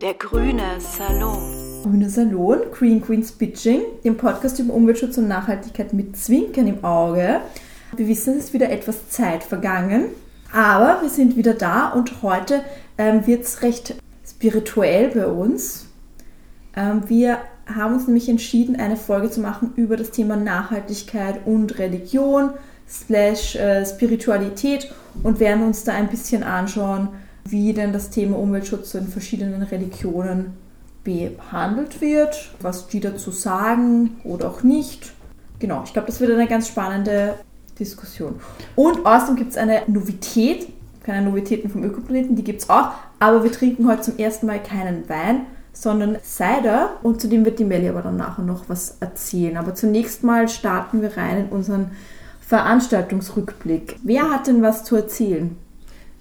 Der grüne Salon. Grüne Salon, Green Queens Pitching, dem Podcast über Umweltschutz und Nachhaltigkeit mit Zwinkern im Auge. Wir wissen, es ist wieder etwas Zeit vergangen, aber wir sind wieder da und heute ähm, wird es recht spirituell bei uns. Ähm, wir haben uns nämlich entschieden, eine Folge zu machen über das Thema Nachhaltigkeit und Religion slash äh, Spiritualität und werden uns da ein bisschen anschauen, wie denn das Thema Umweltschutz in verschiedenen Religionen behandelt wird, was die dazu sagen oder auch nicht. Genau, ich glaube, das wird eine ganz spannende Diskussion. Und außerdem gibt es eine Novität, keine Novitäten vom Ökoplaneten, die gibt es auch, aber wir trinken heute zum ersten Mal keinen Wein, sondern Cider und zu dem wird die Melli aber dann nachher noch was erzählen. Aber zunächst mal starten wir rein in unseren Veranstaltungsrückblick. Wer hat denn was zu erzählen?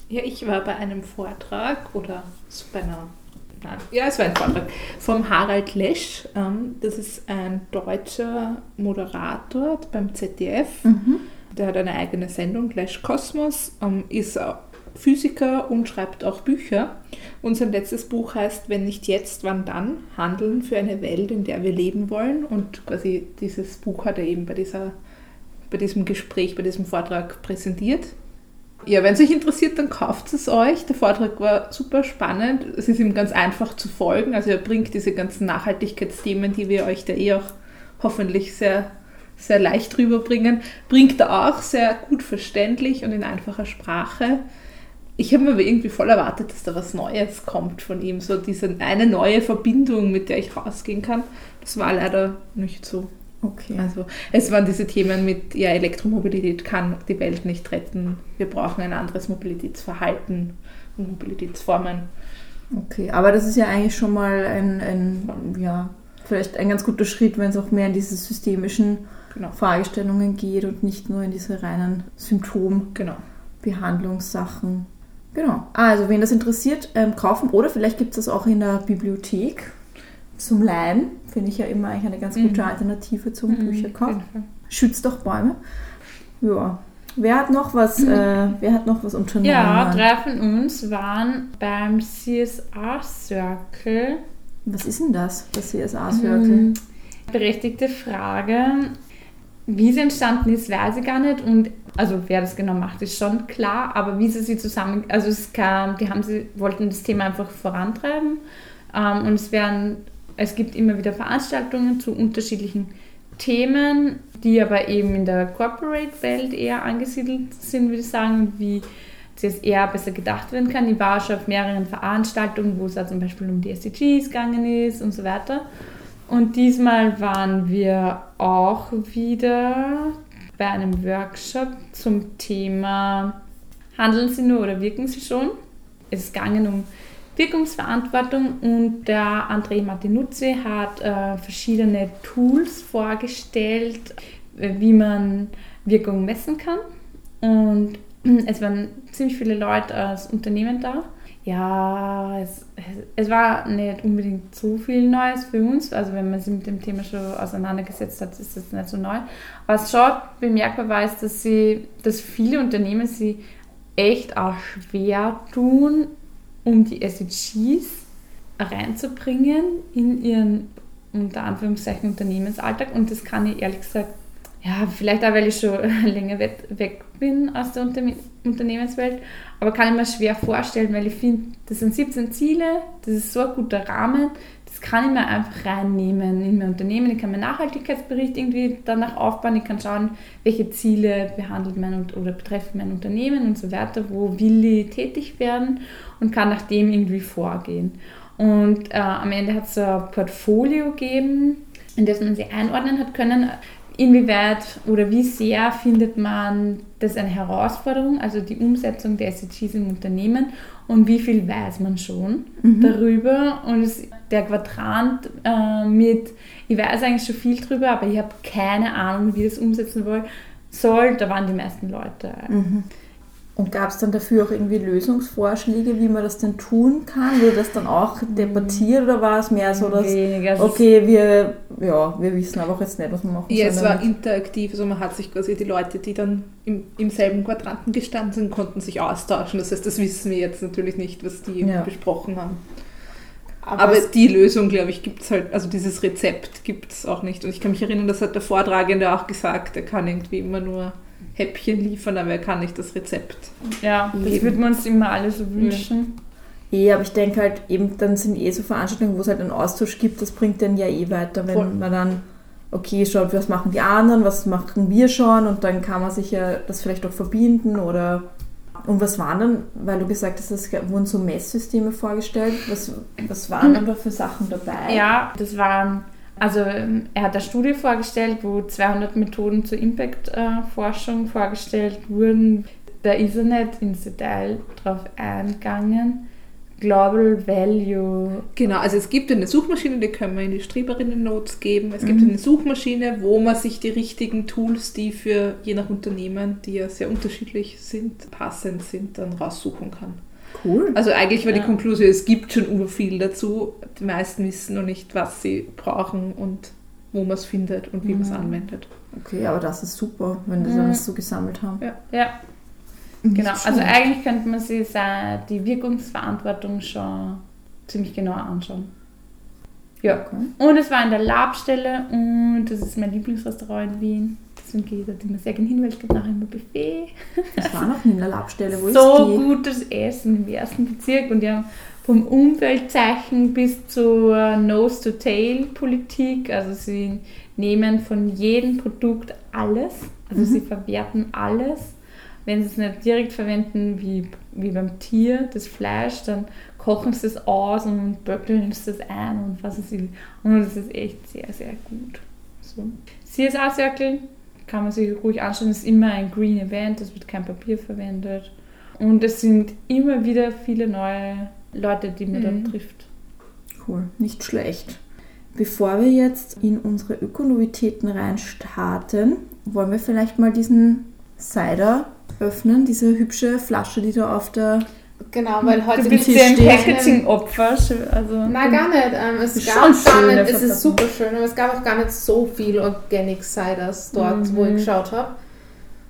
Ja, ich war bei einem Vortrag oder bei einer Nein, ja, es war ein Vortrag vom Harald Lesch. Ähm, das ist ein deutscher Moderator beim ZDF. Mhm. Der hat eine eigene Sendung, Lesch Kosmos, ähm, ist Physiker und schreibt auch Bücher. Und sein letztes Buch heißt Wenn nicht jetzt, wann dann? Handeln für eine Welt, in der wir leben wollen. Und quasi dieses Buch hat er eben bei, dieser, bei diesem Gespräch, bei diesem Vortrag präsentiert. Ja, wenn es euch interessiert, dann kauft es euch. Der Vortrag war super spannend. Es ist ihm ganz einfach zu folgen. Also er bringt diese ganzen Nachhaltigkeitsthemen, die wir euch da eh auch hoffentlich sehr, sehr leicht rüberbringen, bringt er auch sehr gut verständlich und in einfacher Sprache ich habe mir aber irgendwie voll erwartet, dass da was Neues kommt von ihm. So diese eine neue Verbindung, mit der ich rausgehen kann. Das war leider nicht so. Okay. Also es waren diese Themen mit, ja, Elektromobilität kann die Welt nicht retten. Wir brauchen ein anderes Mobilitätsverhalten und Mobilitätsformen. Okay, aber das ist ja eigentlich schon mal ein, ein ja, vielleicht ein ganz guter Schritt, wenn es auch mehr in diese systemischen genau. Fragestellungen geht und nicht nur in diese reinen Symptombehandlungssachen. Genau. Genau. Also, wen das interessiert, ähm, kaufen. Oder vielleicht gibt es das auch in der Bibliothek zum Leihen. Finde ich ja immer eigentlich eine ganz gute mhm. Alternative zum mhm, Bücherkauf. Schützt doch Bäume. Ja. Wer hat noch was, mhm. äh, wer hat noch was unternommen? Ja, drei von uns waren beim CSR Circle. Was ist denn das, das Circle? Mhm. Berechtigte Frage. Wie es entstanden ist, weiß ich gar nicht. Und also wer das genau macht, ist schon klar. Aber wie sie sie zusammen, also es kam, die haben sie wollten das Thema einfach vorantreiben. Ähm, und es werden, es gibt immer wieder Veranstaltungen zu unterschiedlichen Themen, die aber eben in der Corporate-Welt eher angesiedelt sind, würde ich sagen, wie eher besser gedacht werden kann. Ich war schon auf mehreren Veranstaltungen, wo es also zum Beispiel um die SDGs gegangen ist und so weiter. Und diesmal waren wir auch wieder bei einem Workshop zum Thema Handeln Sie nur oder wirken Sie schon? Es ist gegangen um Wirkungsverantwortung und der André Martinuzzi hat äh, verschiedene Tools vorgestellt, wie man Wirkung messen kann. Und es waren ziemlich viele Leute aus Unternehmen da ja, es, es war nicht unbedingt so viel Neues für uns. Also wenn man sich mit dem Thema schon auseinandergesetzt hat, ist das nicht so neu. Was schon bemerkbar war, ist, dass, sie, dass viele Unternehmen sie echt auch schwer tun, um die SDGs reinzubringen in ihren unter Anführungszeichen Unternehmensalltag. Und das kann ich ehrlich gesagt, ja, vielleicht auch, weil ich schon länger weg bin aus der Unternehmenswelt, aber kann ich mir schwer vorstellen, weil ich finde, das sind 17 Ziele, das ist so ein guter Rahmen, das kann ich mir einfach reinnehmen in mein Unternehmen. Ich kann meinen Nachhaltigkeitsbericht irgendwie danach aufbauen, ich kann schauen, welche Ziele behandelt mein oder betreffen mein Unternehmen und so weiter, wo will ich tätig werden und kann nach dem irgendwie vorgehen. Und äh, am Ende hat es ein Portfolio gegeben, in das man sie einordnen hat können, Inwieweit oder wie sehr findet man das eine Herausforderung, also die Umsetzung der SDGs im Unternehmen und wie viel weiß man schon mhm. darüber? Und es, der Quadrant äh, mit, ich weiß eigentlich schon viel drüber, aber ich habe keine Ahnung, wie ich das umsetzen soll, da waren die meisten Leute. Mhm. Und gab es dann dafür auch irgendwie Lösungsvorschläge, wie man das denn tun kann? Wurde das dann auch debattiert oder war es mehr so, dass, Weniger, okay, wir, ja, wir wissen aber auch jetzt nicht, was wir machen Ja, es war interaktiv, also man hat sich quasi die Leute, die dann im, im selben Quadranten gestanden sind, konnten sich austauschen. Das heißt, das wissen wir jetzt natürlich nicht, was die ja. besprochen haben. Aber, Aber die Lösung, glaube ich, gibt es halt, also dieses Rezept gibt es auch nicht. Und ich kann mich erinnern, das hat der Vortragende auch gesagt, er kann irgendwie immer nur Häppchen liefern, aber er kann nicht das Rezept. Ja, das Eben. würden wir uns immer alle so wünschen. Eh, aber ich denke halt, eben dann sind eh so Veranstaltungen, wo es halt einen Austausch gibt, das bringt dann ja eh weiter, wenn Voll. man dann, okay, schaut, was machen die anderen, was machen wir schon und dann kann man sich ja das vielleicht auch verbinden oder. Und was waren dann, weil du gesagt hast, es wurden so Messsysteme vorgestellt, was, was waren dann da für Sachen dabei? Ja, das war, also ähm, er hat eine Studie vorgestellt, wo 200 Methoden zur Impact-Forschung vorgestellt wurden. Da ist er nicht ins Detail drauf eingegangen. Global Value. Genau, also es gibt eine Suchmaschine, die können wir in die Streberinnen-Notes geben. Es Mhm. gibt eine Suchmaschine, wo man sich die richtigen Tools, die für je nach Unternehmen, die ja sehr unterschiedlich sind, passend sind, dann raussuchen kann. Cool. Also eigentlich war Ja. die Konklusion, es gibt schon viel dazu. Die meisten wissen noch nicht, was sie brauchen und wo man es findet und wie man es Mhm. anwendet. Okay, aber das ist super, wenn die Mhm. das so gesammelt haben. Ja, genau. Nicht Also eigentlich könnte man sich sa- die Wirkungsverantwortung schon ziemlich genau anschauen. Ja. Okay. Und es war in der Labstelle und das ist mein Lieblingsrestaurant in Wien. Deswegen gehe ich dort immer sehr gerne hin, weil es gibt nachher immer Buffet. Das war noch nie in der Labstelle. Wo so gutes Essen im ersten Bezirk und haben vom Umweltzeichen bis zur Nose-to-Tail-Politik. Also sie nehmen von jedem Produkt alles. Also sie verwerten alles. Wenn sie es nicht direkt verwenden wie, wie beim Tier, das Fleisch, dann kochen sie es aus und böckeln sie es ein und was es will. Und das ist echt sehr, sehr gut. So. CSA Circle kann man sich ruhig anschauen, ist immer ein Green Event, es wird kein Papier verwendet. Und es sind immer wieder viele neue Leute, die man Mhm. dort trifft. Cool, nicht schlecht. Bevor wir jetzt in unsere Ökonovitäten reinstarten, wollen wir vielleicht mal diesen Cider öffnen, diese hübsche Flasche, die da auf der... genau, weil heute Du bist ja ein. Packaging-Opfer. Also, Nein, gar nicht. Ähm, es Ist gab schon gar nicht, es ist super schön, aber es gab auch gar nicht so viel Organic Ciders dort, Mhm. wo ich geschaut habe.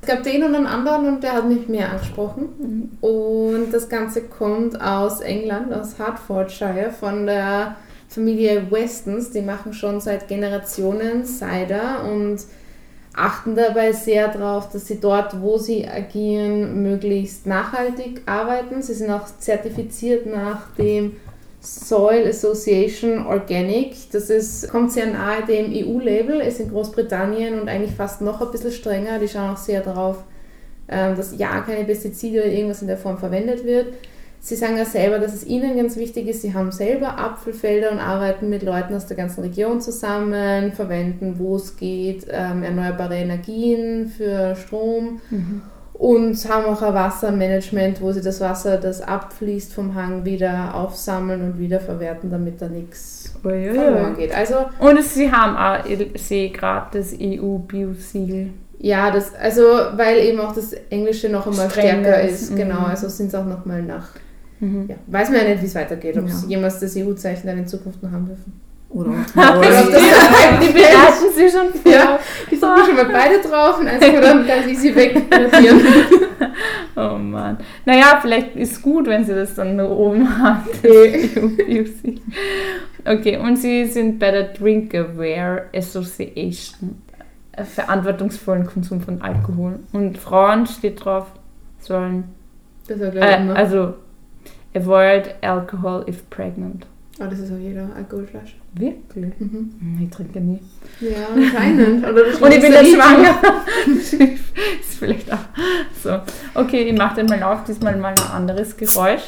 Es gab den und einen anderen und der hat mich mehr angesprochen. Und das Ganze kommt aus England, aus Hertfordshire, von der Familie Westons. Die machen schon seit Generationen Cider und achten dabei sehr darauf, dass sie dort, wo sie agieren, möglichst nachhaltig arbeiten. Sie sind auch zertifiziert nach dem Soil Association Organic. Das ist, kommt sehr nahe dem EU-Label, ist in Großbritannien und eigentlich fast noch ein bisschen strenger. Die schauen auch sehr darauf, ähm, dass ja keine Pestizide oder irgendwas in der Form verwendet wird. Sie sagen ja selber, dass es ihnen ganz wichtig ist. Sie haben selber Apfelfelder und arbeiten mit Leuten aus der ganzen Region zusammen, verwenden, wo es geht, ähm, erneuerbare Energien für Strom und haben auch ein Wassermanagement, wo sie das Wasser, das abfließt vom Hang, wieder aufsammeln und wiederverwerten, damit da nichts verloren geht. Also Und sie haben auch, ich sehe gerade das EU-Bio-Siegel. ja, das, also weil eben auch das Englische noch einmal Strenger stärker ist, ist, mhm. genau, also sind es auch nochmal nach. Mhm. Ja, weiß man ja nicht, wie es weitergeht, ob Ja. sie jemals das EU-Zeichen dann in Zukunft noch haben dürfen. Oder, Oder ob das Die bereiten sie schon vor. Ja, die sind schon mal beide drauf und eins kann man dann ganz easy wegradieren. Oh Mann. Naja, vielleicht ist es gut, wenn sie das dann nur oben haben. das Okay. Und sie sind bei der Drink Aware Association. äh, Verantwortungsvollen Konsum von Alkohol. Und Frauen steht drauf, sollen, Das war gleich äh, immer. also, avoid alcohol if pregnant. oh, das ist auch jeder Alkoholflasche. Wirklich? Mhm. Hm, Ich trinke nie. Ja, anscheinend. Und ich bin dann schwanger. ist vielleicht auch so. Okay, ich mache den mal auf, diesmal mal ein anderes Geräusch.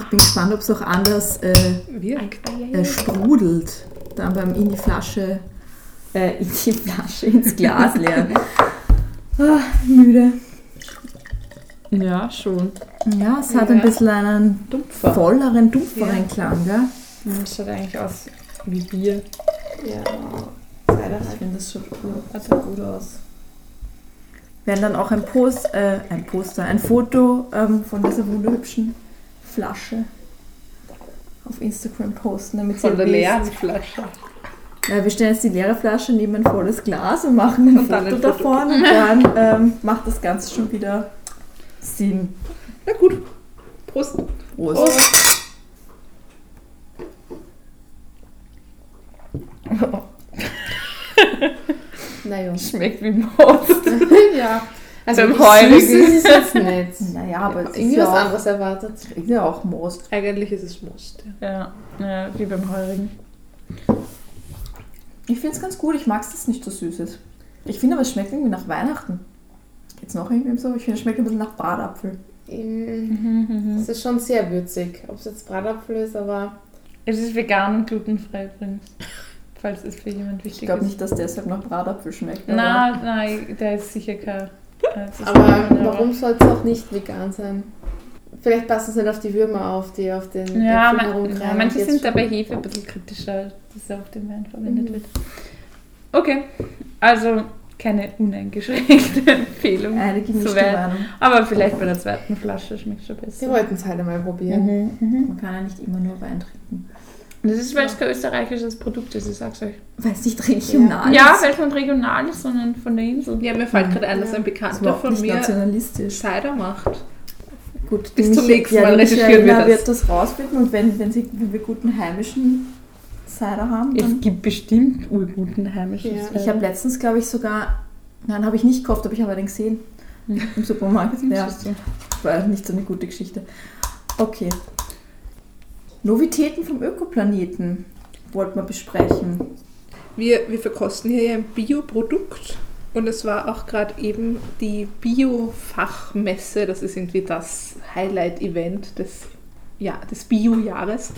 ich bin gespannt, ob es auch anders äh, Wirkt. äh, sprudelt, dann beim in die Flasche, äh, in die Flasche, ins Glas leeren. Ah, müde. Ja, schon. Ja, es hat ein Ja. bisschen einen Dumpfer. volleren, dumpferen Klang, gell? Das schaut eigentlich aus wie Bier. Ja, leider Ich finde, das schaut gut, also gut aus. Wir werden dann auch ein, Post, äh, ein Poster, ein Foto ähm, von dieser wunderhübschen Flasche auf Instagram posten, damit Von der leeren Flasche. Ja, wir stellen jetzt die leere Flasche neben ein volles Glas und machen ein Und ein Foto. davon und dann ähm, macht das Ganze schon wieder ziehen. Na gut. Prost. Prost. Prost. naja. Schmeckt wie Most. ja. Also Beim Heurigen. Süß ist es jetzt nicht. Naja, aber ja, es ist ja was anderes erwartet. Ist ja auch Most. Eigentlich ist es Most. Ja, ja wie beim Heurigen. Ich finde es ganz gut. Ich mag es, dass es nicht so süß ist. Ich finde aber, es schmeckt irgendwie nach Weihnachten. Geht's noch irgendwie so? Ich finde, es schmeckt ein bisschen nach Bratapfel. Es ist schon sehr würzig. Ob es jetzt Bratapfel ist, aber Es ist vegan und glutenfrei übrigens. Falls es für jemand Ich wichtig glaube ist. nicht, dass deshalb nach Bratapfel schmeckt. Nein, nein, der ist sicher kein. äh, Aber kein- warum soll es auch nicht vegan sein? Vielleicht passen es nicht auf die Würmer auf, die auf den Ja, man, ja manche sind dabei Hefe ein bisschen kritischer, dass er auf den Wein verwendet Mhm. wird. Okay, also keine uneingeschränkte Empfehlung. Eine gemischte. Meinung. Aber vielleicht bei der zweiten Flasche schmeckt schon Wir besser. wollten es halt einmal probieren. Mhm, mhm. Man kann ja nicht immer nur Wein trinken. Das ist, weil es kein österreichisches Produkt ist, ich sag's euch. Weil es nicht regional Ja, ist. weil es nicht regional ist, sondern von der Insel. Ja, mir fällt gerade ein, dass Ja. ein Bekannter von mir nationalistisch. Cider macht. Gut, Bis zum nächsten ja, Mal recherchieren wir das. wird das rausfinden und wenn, wenn, sie, wenn wir guten heimischen Cider haben, dann Es gibt bestimmt urguten heimischen Ja. Cider. Ich habe letztens, glaube ich, sogar, nein, habe ich nicht gekauft, aber ich habe den gesehen Hm. im Supermarkt. Ja, war nicht so eine gute Geschichte. Okay. Novitäten vom Ökoplaneten wollten wir besprechen. Wir, wir verkosten hier ja ein Bioprodukt und es war auch gerade eben die Bio-Fachmesse, das ist irgendwie das Highlight-Event des, ja, des Bio-Jahres.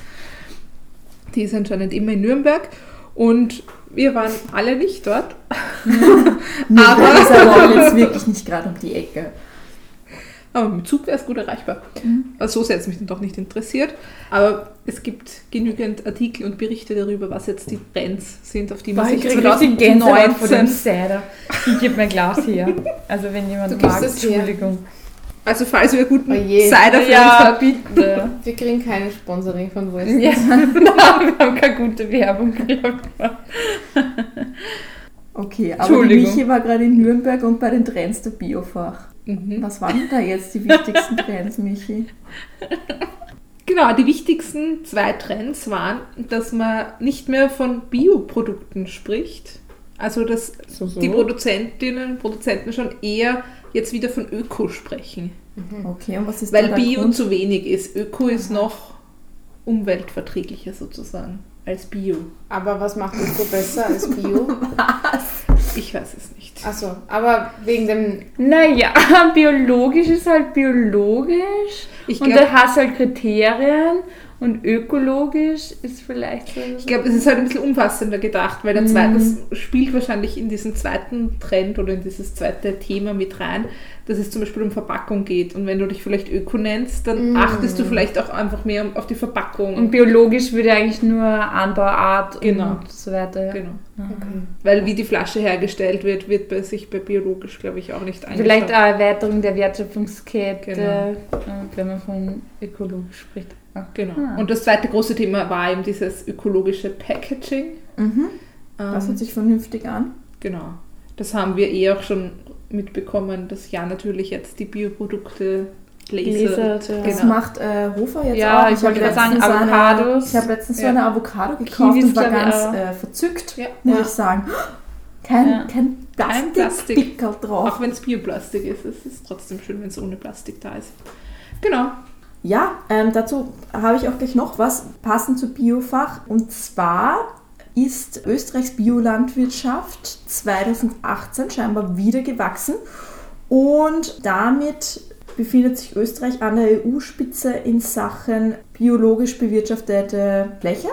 Die ist anscheinend immer in Nürnberg und wir waren alle nicht dort. Aber das ist aber jetzt wirklich nicht gerade um die Ecke. Aber mit Zug wäre es gut erreichbar. Mhm. Also so sehr hat es mich dann doch nicht interessiert. Aber es gibt genügend Artikel und Berichte darüber, was jetzt die Trends sind, auf die man Boah, ich sich krieg richtig Gänsehaut vor dem 2019... Cider. Ich gebe mir ein Glas her. Also wenn jemand Du mag, es her. Also falls wir guten Oh. Cider für uns Ja, habt, bitte. Wir kriegen keine Sponsoring von West. Ja, nein, wir haben keine gute Werbung. Okay, aber. Michi war gerade in Nürnberg und bei den Trends der Biofach. Mhm. Was waren da jetzt die wichtigsten Trends, Michi? Genau, die wichtigsten zwei Trends waren, dass man nicht mehr von Bioprodukten spricht. Also dass So, so. die Produzentinnen und Produzenten schon eher jetzt wieder von Öko sprechen. Okay, und was ist Weil Bio Grund? zu wenig ist. Öko ist noch umweltverträglicher sozusagen als Bio. Aber was macht Öko besser als Bio? Ich weiß es nicht. Achso, aber wegen dem. Naja, biologisch ist halt biologisch. Ich und glaube, da hast halt Kriterien. Und ökologisch ist vielleicht so. ich glaub, es ist halt ein bisschen umfassender gedacht, weil der zweite, das spielt wahrscheinlich in diesen zweiten Trend oder in dieses zweite Thema mit rein, dass es zum Beispiel um Verpackung geht. Und wenn du dich vielleicht Öko nennst, dann Mm. achtest du vielleicht auch einfach mehr auf die Verpackung. Und biologisch würde eigentlich nur Anbauart Genau. und so weiter. genau. Okay. Weil wie die Flasche hergestellt wird, wird bei sich bei biologisch, glaube ich, auch nicht angeschaut. Vielleicht eine Erweiterung der Wertschöpfungskette, Genau. wenn man von ökologisch spricht. Ah. Genau. Ah. Und das zweite große Thema war eben dieses ökologische Packaging. Mhm. Ähm, Das hört sich vernünftig an. Genau. Das haben wir eh auch schon mitbekommen, dass ja natürlich jetzt die Bioprodukte Gläser. Ja. Das Genau. macht äh, Hofer jetzt Ja, auch. ich wollte hab gerade sagen, letztens eine- Avocados. Ich habe letztens so Ja. eine Avocado gekauft Kiwis, und war ich, ganz äh, verzückt, Ja. muss Ja. ich sagen. Kein, Ja. kein Plastik. Plastikpickel drauf. Auch wenn es Bioplastik ist, es ist trotzdem schön, wenn es ohne Plastik da ist. Genau. Ja, ähm, dazu habe ich auch gleich noch was passend zu Biofach. Und zwar ist Österreichs Biolandwirtschaft 2018 scheinbar wieder gewachsen und damit befindet sich Österreich an der EU-Spitze in Sachen biologisch bewirtschaftete Fläche.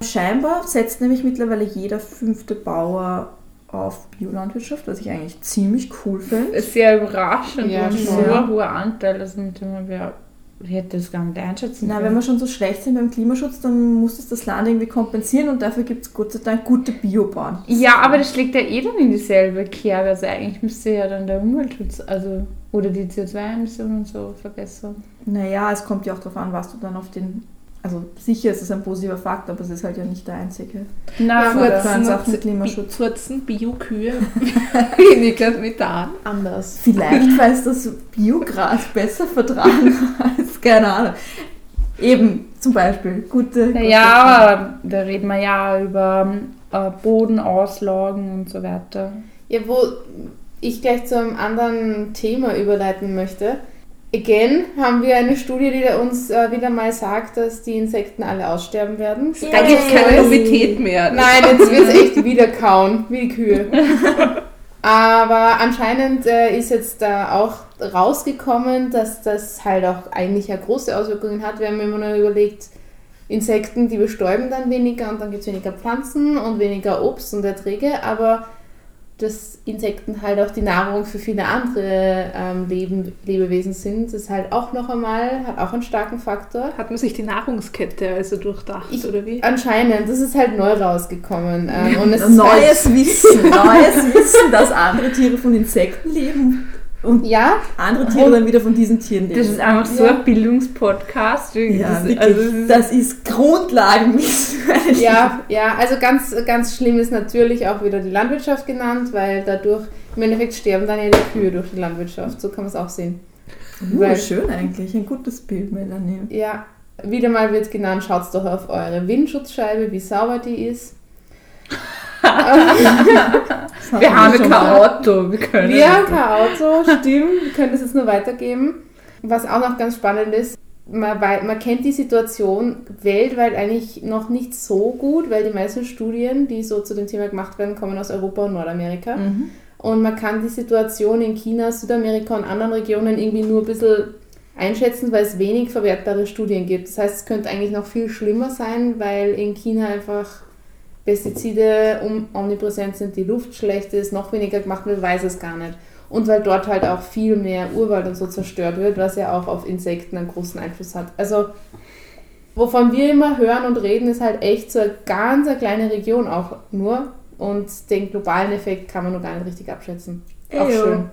Scheinbar setzt nämlich mittlerweile jeder fünfte Bauer auf Biolandwirtschaft, was ich eigentlich ziemlich cool finde. Ist sehr überraschend Ja, und so ein hoher Anteil, mit dem man wer ich hätte das gar nicht einschätzen Na, können. wenn wir schon so schlecht sind beim Klimaschutz, dann muss es das Land irgendwie kompensieren und dafür gibt es Gott sei Dank gute Biobahnen. Ja, aber das schlägt ja eh dann in dieselbe Kerbe. Also eigentlich müsste ja dann der Umweltschutz, also oder die CO2-Emissionen und so verbessern. Naja, es kommt ja auch darauf an, was du dann auf den. Also sicher ist es ein positiver Fakt, aber es ist halt ja nicht der einzige. Na, Furzen. auf den Klimaschutz. Furzen, Biokühe, weniger Methan. Anders. Vielleicht, weil es das Biogras besser vertragen als, keine Ahnung. Eben, zum Beispiel, gute. Naja, aber da reden wir ja über äh, Bodenauslagen und so weiter. Ja, wo ich gleich zu einem anderen Thema überleiten möchte. Again haben wir eine Studie, die uns äh, wieder mal sagt, dass die Insekten alle aussterben werden. Da gibt es keine Novität mehr. Nein, jetzt wird es echt wieder kauen, wie die Kühe. Aber anscheinend äh, ist jetzt da auch rausgekommen, dass das halt auch eigentlich ja große Auswirkungen hat. Wir haben immer nur überlegt, Insekten, die bestäuben dann weniger und dann gibt es weniger Pflanzen und weniger Obst und Erträge, aber dass Insekten halt auch die Nahrung für viele andere ähm, Leben, Lebewesen sind, ist halt auch noch einmal, hat auch einen starken Faktor. Hat man sich die Nahrungskette also durchdacht, Ich- oder wie? Anscheinend, das ist halt neu rausgekommen. Ähm, und es ist Neues halt, Wissen, neues Wissen, dass andere Tiere von Insekten leben und Ja, andere Tiere dann wieder von diesen Tieren leben. Das ist einfach so Ja. ein Bildungspodcast. ja, das, wirklich, also, ist- das ist Grundlagenwissen. Ja, ja, also ganz, ganz schlimm ist natürlich auch wieder die Landwirtschaft genannt, weil dadurch im Endeffekt sterben dann ja die Kühe durch die Landwirtschaft. So kann man es auch sehen. Uh, Weil- schön eigentlich, ein gutes Bild, Melanie. Ja, wieder mal wird genannt, schaut doch auf eure Windschutzscheibe, wie sauber die ist. Wir haben kein. Auto. Wir können Wir haben kein Auto, stimmt, wir können das jetzt nur weitergeben. Was auch noch ganz spannend ist, man, man kennt die Situation weltweit eigentlich noch nicht so gut, weil die meisten Studien, die so zu dem Thema gemacht werden, kommen aus Europa und Nordamerika. Mhm. Und man kann die Situation in China, Südamerika und anderen Regionen irgendwie nur ein bisschen einschätzen, weil es wenig verwertbare Studien gibt. Das heißt, es könnte eigentlich noch viel schlimmer sein, weil in China einfach Pestizide um, omnipräsent sind, die Luft schlecht ist, noch weniger gemacht wird, weiß es gar nicht. Und weil dort halt auch viel mehr Urwald und so zerstört wird, was ja auch auf Insekten einen großen Einfluss hat. Also, wovon wir immer hören und reden, ist halt echt so eine ganz eine kleine Region auch nur. Und den globalen Effekt kann man noch gar nicht richtig abschätzen. Auch Ejo. schön.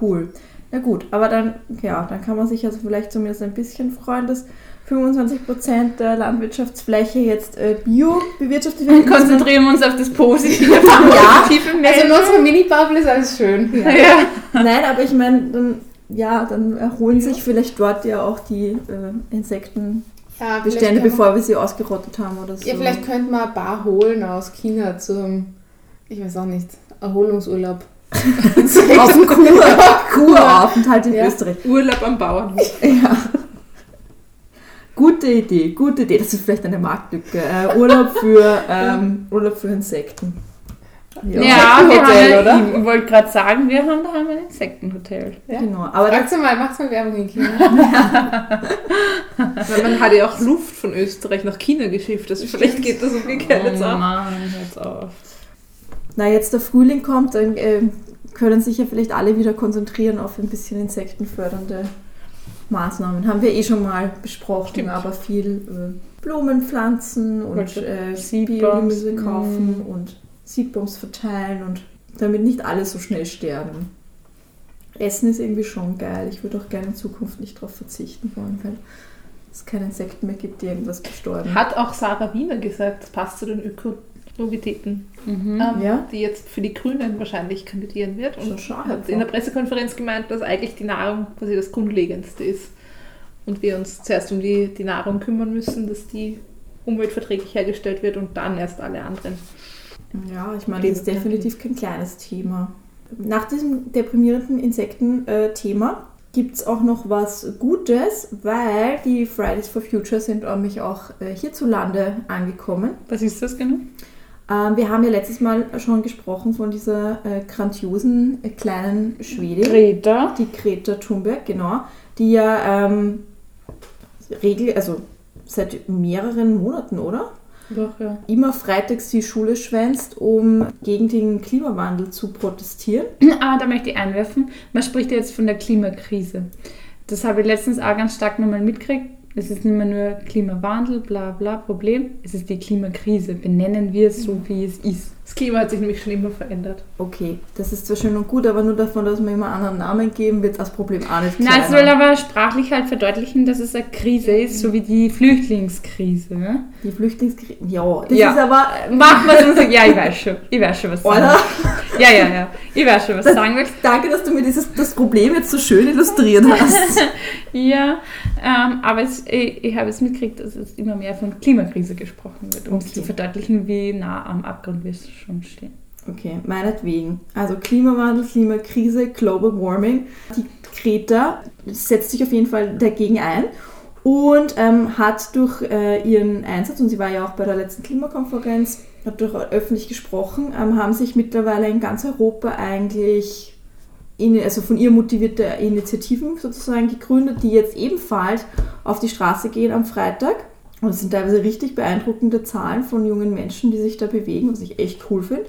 Cool. Na gut, aber dann, ja, dann kann man sich also vielleicht zumindest ein bisschen freuen, dass 25% der Landwirtschaftsfläche jetzt äh, bio bewirtschaftet wird. Konzentrieren wir uns auf das Positive. Ja. Positive Also in unserer Mini-Bubble ist alles schön. Ja. ja. Nein, aber ich meine, dann, ja, dann erholen sich vielleicht dort ja auch die äh, Insektenbestände, Ja, man- bevor wir sie ausgerottet haben oder so. Ja, vielleicht könnte man ein paar holen aus China zum, ich weiß auch nicht, Erholungsurlaub. auf dem Kur, Kuraufenthalt in Ja. Österreich. Urlaub am Bauernhof. Ja. Gute Idee, gute Idee. Das ist vielleicht eine Marktlücke. Äh, Urlaub, für, ähm, Urlaub für Insekten. Ja, wir Insektenhotel, haben, oder? ich wollte gerade sagen, wir haben daheim ein Insektenhotel. Ja. Genau. Aber das, Fragst du mal, machst mal Werbung in China? Weil man hat ja auch Luft von Österreich nach China geschifft. Also vielleicht geht das umgekehrt jetzt auch. Oh Mann, hört's auf. na, jetzt der Frühling kommt, dann ähm, können sich ja vielleicht alle wieder konzentrieren auf ein bisschen insektenfördernde Maßnahmen. Haben wir eh schon mal besprochen, Stimmt. aber viel äh, Blumen pflanzen und äh, Biogemüse mm. kaufen und Seedbombs verteilen und damit nicht alle so schnell sterben. Essen ist irgendwie schon geil. Ich würde auch gerne in Zukunft nicht darauf verzichten wollen, weil es keine Insekten mehr gibt, die irgendwas bestäuben. Hat auch Sarah Wiener gesagt, das passt zu den Ökonovitäten, Mhm. ähm, Ja. die jetzt für die Grünen wahrscheinlich kandidieren wird. So Und schade. hat in der Pressekonferenz gemeint, dass eigentlich die Nahrung quasi das Grundlegendste ist. Und wir uns zuerst um die, die Nahrung kümmern müssen, dass die umweltverträglich hergestellt wird und dann erst alle anderen. Ja, ich meine, das ist definitiv kein kleines Thema. Nach diesem deprimierenden Insekten-Thema gibt es auch noch was Gutes, weil die Fridays for Future sind nämlich auch äh, hierzulande angekommen. Was ist das genau? Ähm, wir haben ja letztes Mal schon gesprochen von dieser äh, grandiosen äh, kleinen Schwedin, Greta. die Greta Thunberg, genau, die ja ähm, regel, also seit mehreren Monaten, oder? Doch, ja. immer freitags die Schule schwänzt, um gegen den Klimawandel zu protestieren. Ah, da möchte ich einwerfen. Man spricht ja jetzt von der Klimakrise. Das habe ich letztens auch ganz stark nochmal mitgekriegt. Es ist nicht mehr nur Klimawandel, bla bla, Problem. Es ist die Klimakrise. Benennen wir es so, wie es ist. Das Klima hat sich nämlich schon immer verändert. Okay, das ist zwar schön und gut, aber nur davon, dass wir immer anderen Namen geben, wird das Problem auch nicht Na, es soll aber sprachlich halt verdeutlichen, dass es eine Krise ist, so wie die Flüchtlingskrise. Ne? Die Flüchtlingskrise, ja, das Ja. ist aber, wir es so. Ja, ich weiß schon. Ich weiß schon, was sagen oder? Ja, ja, ja. Ich weiß schon, was Das- sagen willst. Danke, dass du mir dieses, das Problem jetzt so schön illustriert hast. Ja, ähm, aber es, ich, ich habe es mitgekriegt, dass es immer mehr von Klimakrise gesprochen wird, um es Okay. zu verdeutlichen, wie nah am Abgrund wir schon stehen. Okay, meinetwegen. Also Klimawandel, Klimakrise, Global Warming. Die Greta setzt sich auf jeden Fall dagegen ein und ähm, hat durch äh, ihren Einsatz, und sie war ja auch bei der letzten Klimakonferenz, hat durch öffentlich gesprochen, ähm, haben sich mittlerweile in ganz Europa eigentlich in, also von ihr motivierte Initiativen sozusagen gegründet, die jetzt ebenfalls auf die Straße gehen am Freitag. Und es sind teilweise richtig beeindruckende Zahlen von jungen Menschen, die sich da bewegen, was ich echt cool finde.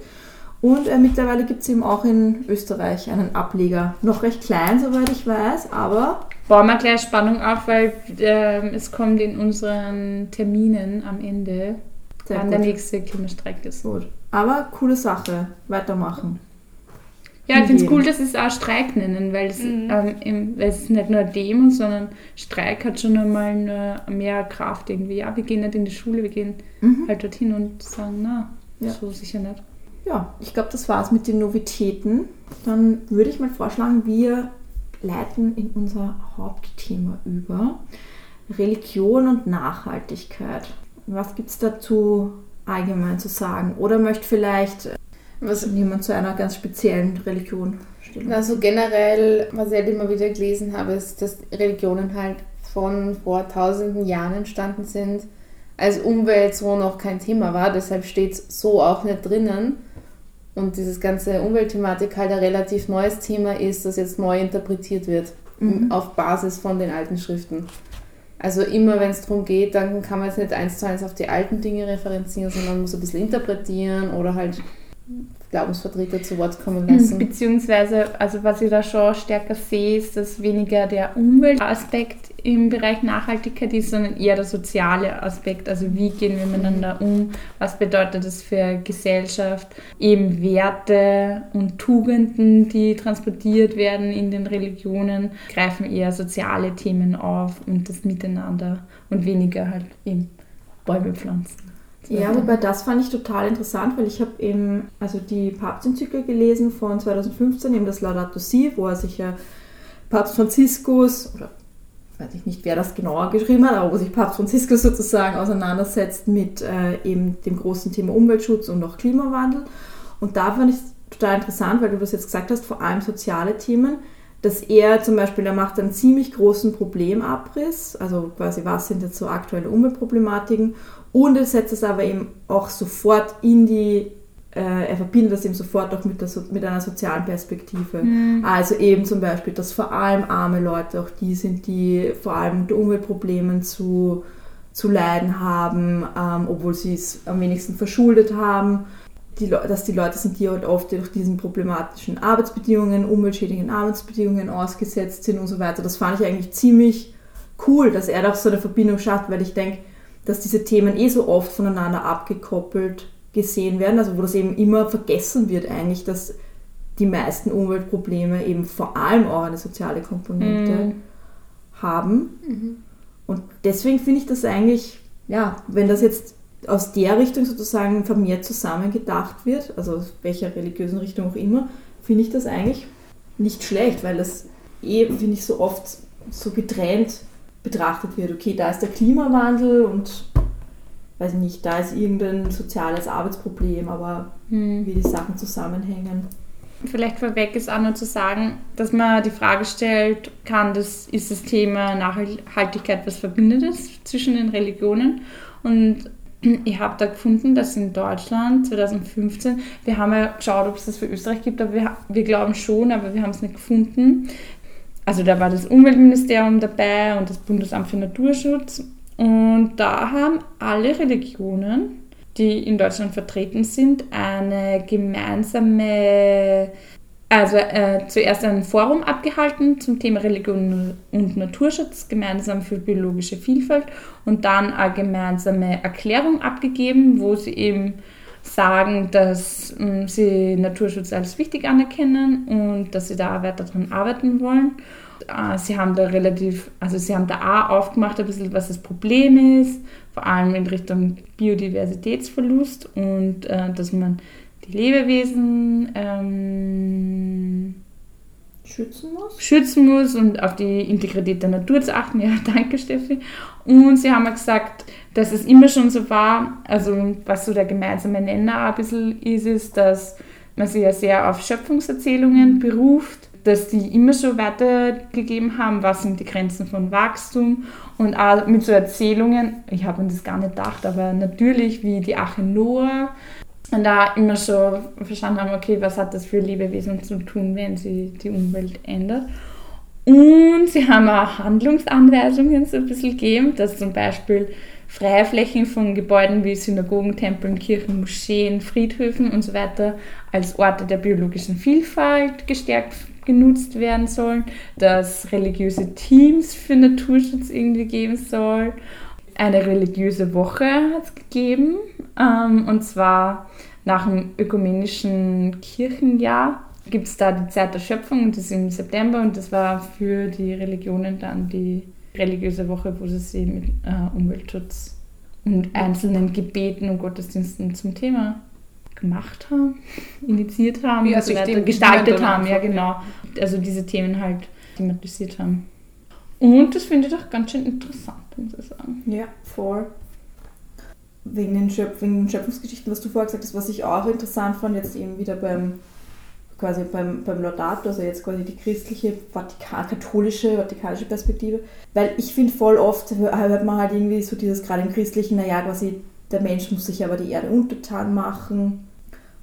Und äh, mittlerweile gibt es eben auch in Österreich einen Ableger. Noch recht klein, soweit ich weiß, aber. Bauen wir gleich Spannung auf, weil äh, es kommt in unseren Terminen am Ende, Sehr wann gut. der nächste Klimastreik ist. Gut. Aber coole Sache. Weitermachen. Ja, ich finde es cool, dass sie es auch Streik nennen, weil es, ähm, im, weil es ist nicht nur Demo, sondern Streik hat schon einmal mehr Kraft irgendwie. Ja, wir gehen nicht in die Schule, wir gehen halt dorthin und sagen, na, Ja. so sicher nicht. Ja, ich glaube, das war's mit den Novitäten. Dann würde ich mal vorschlagen, wir leiten in unser Hauptthema über. Religion und Nachhaltigkeit. Was gibt es dazu allgemein zu sagen? Oder möchte vielleicht äh, Was, jemand zu einer ganz speziellen Religion stellen? also generell, was ich halt immer wieder gelesen habe, ist, dass Religionen halt von vor tausenden Jahren entstanden sind, als Umwelt so noch kein Thema war. Deshalb steht es so auch nicht drinnen. Und dieses ganze Umweltthematik halt ein relativ neues Thema ist, das jetzt neu interpretiert wird Mhm. auf Basis von den alten Schriften. Also immer wenn es darum geht, dann kann man jetzt nicht eins zu eins auf die alten Dinge referenzieren, sondern man muss ein bisschen interpretieren oder halt Glaubensvertreter zu Wort kommen lassen. Beziehungsweise, also was ich da schon stärker sehe, ist, dass weniger der Umweltaspekt im Bereich Nachhaltigkeit ist, sondern eher der soziale Aspekt. Also wie gehen wir miteinander um? Was bedeutet das für Gesellschaft? Eben Werte und Tugenden, die transportiert werden in den Religionen, greifen eher soziale Themen auf und das Miteinander und weniger halt eben Bäume pflanzen. Ja, wobei das fand ich total interessant, weil ich habe eben also die Papstenzyklus gelesen von 2015, eben das Laudato Si, wo er sich ja Papst Franziskus, oder weiß ich nicht, wer das genauer geschrieben hat, aber wo sich Papst Franziskus sozusagen auseinandersetzt mit äh, eben dem großen Thema Umweltschutz und auch Klimawandel. Und da fand ich es total interessant, weil du das jetzt gesagt hast, vor allem soziale Themen, dass er zum Beispiel, er macht einen ziemlich großen Problemabriss, also quasi was sind jetzt so aktuelle Umweltproblematiken und er setzt es aber eben auch sofort in die, äh, er verbindet das eben sofort auch mit, der, mit einer sozialen Perspektive. Also eben zum Beispiel, dass vor allem arme Leute auch die sind, die vor allem unter Umweltproblemen zu, zu leiden haben, ähm, obwohl sie es am wenigsten verschuldet haben. Die, dass die Leute sind, die halt oft durch diesen problematischen Arbeitsbedingungen, umweltschädigenden Arbeitsbedingungen ausgesetzt sind und so weiter. Das fand ich eigentlich ziemlich cool, dass er da so eine Verbindung schafft, weil ich denke, dass diese Themen eh so oft voneinander abgekoppelt gesehen werden, also wo das eben immer vergessen wird eigentlich, dass die meisten Umweltprobleme eben vor allem auch eine soziale Komponente Mhm. haben. Und deswegen finde ich das eigentlich, ja, wenn das jetzt aus der Richtung sozusagen vermehrt zusammengedacht wird, also aus welcher religiösen Richtung auch immer, finde ich das eigentlich nicht schlecht, weil das eh, finde ich, so oft so getrennt betrachtet wird. Okay, da ist der Klimawandel und weiß ich nicht, da ist irgendein soziales Arbeitsproblem, aber wie die Sachen zusammenhängen. Vielleicht vorweg ist auch nur zu sagen, dass man die Frage stellt, kann das, ist das Thema Nachhaltigkeit was Verbindendes zwischen den Religionen? Und ich habe da gefunden, dass in Deutschland 2015, wir haben ja geschaut, ob es das für Österreich gibt, aber wir, wir glauben schon, aber wir haben es nicht gefunden. Also da war das Umweltministerium dabei und das Bundesamt für Naturschutz. Und da haben alle Religionen, die in Deutschland vertreten sind, eine gemeinsame, also äh, zuerst ein Forum abgehalten zum Thema Religion und Naturschutz, gemeinsam für biologische Vielfalt und dann eine gemeinsame Erklärung abgegeben, wo sie eben sagen, dass mh, sie Naturschutz als wichtig anerkennen und dass sie da weiter daran arbeiten wollen. Äh, Sie haben da relativ, also sie haben da auch aufgemacht, ein bisschen, was das Problem ist, vor allem in Richtung Biodiversitätsverlust und äh, dass man die Lebewesen ähm, Schützen muss? schützen muss und auf die Integrität der Natur zu achten. Ja, danke Steffi. Und sie haben gesagt, dass es immer schon so war, also was so der gemeinsame Nenner ein bisschen ist, ist, dass man sich ja sehr auf Schöpfungserzählungen beruft, dass die immer schon weitergegeben haben, was sind die Grenzen von Wachstum und auch mit so Erzählungen, ich habe mir das gar nicht gedacht, aber natürlich wie die Ache Noah und da immer schon verstanden haben, okay, was hat das für Lebewesen zu tun, wenn sie die Umwelt ändert. Und sie haben auch Handlungsanweisungen so ein bisschen gegeben, dass zum Beispiel freie Flächen von Gebäuden wie Synagogen, Tempeln, Kirchen, Moscheen, Friedhöfen und so weiter als Orte der biologischen Vielfalt gestärkt genutzt werden sollen, dass religiöse Teams für Naturschutz irgendwie geben soll. Eine religiöse Woche hat es gegeben, ähm, und zwar nach dem ökumenischen Kirchenjahr gibt es da die Zeit der Schöpfung und das ist im September und das war für die Religionen dann die religiöse Woche, wo sie sich mit äh, Umweltschutz und einzelnen Gebeten und Gottesdiensten zum Thema gemacht haben, initiiert haben Ja, und so sich weiter, gestaltet haben, ja genau. Also diese Themen halt thematisiert haben. Und das finde ich doch ganz schön interessant, muss ich sagen. Ja, voll. Wegen den, Schöpf wegen den Schöpfungsgeschichten, was du vorher gesagt hast, was ich auch interessant fand, jetzt eben wieder beim quasi beim, beim Laudato, also jetzt quasi die christliche, Vatikan, katholische, vatikanische Perspektive. Weil ich finde, voll oft hört man halt irgendwie so dieses, gerade im Christlichen, naja, quasi der Mensch muss sich aber die Erde untertan machen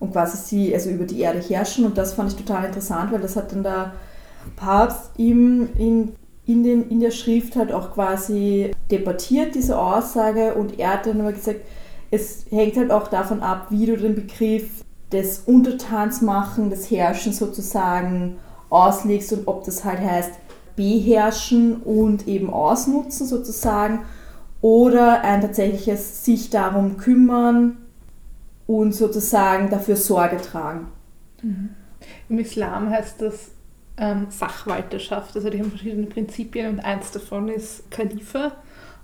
und quasi sie, also über die Erde herrschen. Und das fand ich total interessant, weil das hat dann der Papst ihm in, in, den, in der Schrift halt auch quasi debattiert, diese Aussage. Und er hat dann aber gesagt, es hängt halt auch davon ab, wie du den Begriff des Untertansmachen, des Herrschens sozusagen auslegst und ob das halt heißt beherrschen und eben ausnutzen sozusagen oder ein tatsächliches sich darum kümmern und sozusagen dafür Sorge tragen. Im Islam heißt das ähm, Sachwalterschaft. Also die haben verschiedene Prinzipien und eins davon ist Khalifa.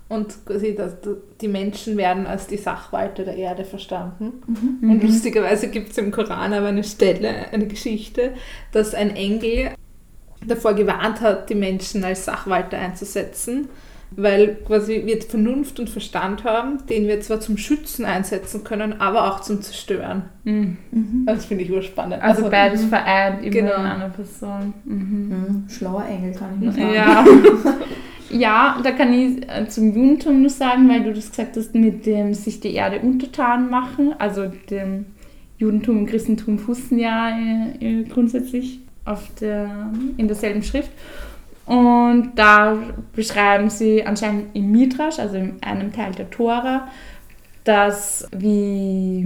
Und quasi das, die Menschen werden als die Sachwalter der Erde verstanden. Und lustigerweise gibt es im Koran aber eine Stelle, eine Geschichte, dass ein Engel davor gewarnt hat, die Menschen als Sachwalter einzusetzen, weil quasi wir Vernunft und Verstand haben, den wir zwar zum Schützen einsetzen können, aber auch zum Zerstören. Mhm. Das finde ich urspannend. Also, beides vereint immer Genau. in einer Person. Mhm. Mhm. Schlauer Engel, kann ich nur sagen. Ja. ja, da kann ich äh, zum Judentum nur sagen, weil du das gesagt hast, mit dem sich die Erde untertan machen. Also dem Judentum und Christentum fußen ja äh, äh, grundsätzlich auf der, in derselben Schrift. Und da beschreiben sie anscheinend im Midrash, also in einem Teil der Tora, dass, wie,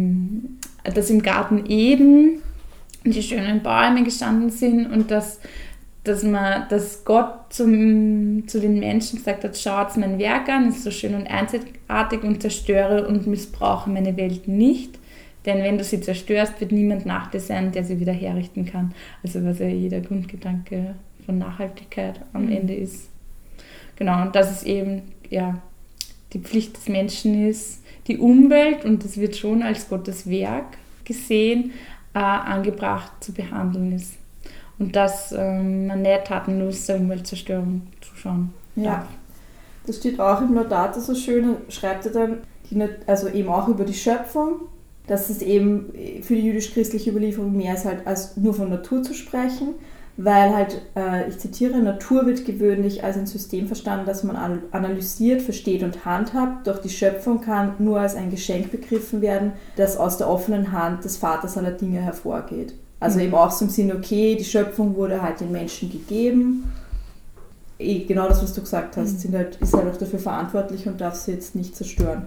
dass im Garten Eden die schönen Bäume gestanden sind und dass, dass, man, dass Gott zum, zu den Menschen gesagt hat, schaut mein Werk an, ist so schön und einzigartig und zerstöre und missbrauche meine Welt nicht. Denn wenn du sie zerstörst, wird niemand nach dir sein, der sie wieder herrichten kann. Also was ja jeder Grundgedanke von Nachhaltigkeit am Ende ist. Genau, und dass es eben ja, die Pflicht des Menschen ist, die Umwelt, und das wird schon als Gottes Werk gesehen, äh, angebracht zu behandeln ist. Und dass ähm, man nicht tatenlos der Umweltzerstörung zuschauen Ja, darf. das steht auch im Laudato so schön, schreibt er dann, die, also eben auch über die Schöpfung, dass es eben für die jüdisch-christliche Überlieferung mehr ist halt als nur von Natur zu sprechen, weil halt, äh, ich zitiere, Natur wird gewöhnlich als ein System verstanden, das man an- analysiert, versteht und handhabt, doch die Schöpfung kann nur als ein Geschenk begriffen werden, das aus der offenen Hand des Vaters aller Dinge hervorgeht. Also eben auch so im Sinne, okay, die Schöpfung wurde halt den Menschen gegeben eh, genau das, was du gesagt hast, sind halt, ist halt auch dafür verantwortlich und darf sie jetzt nicht zerstören.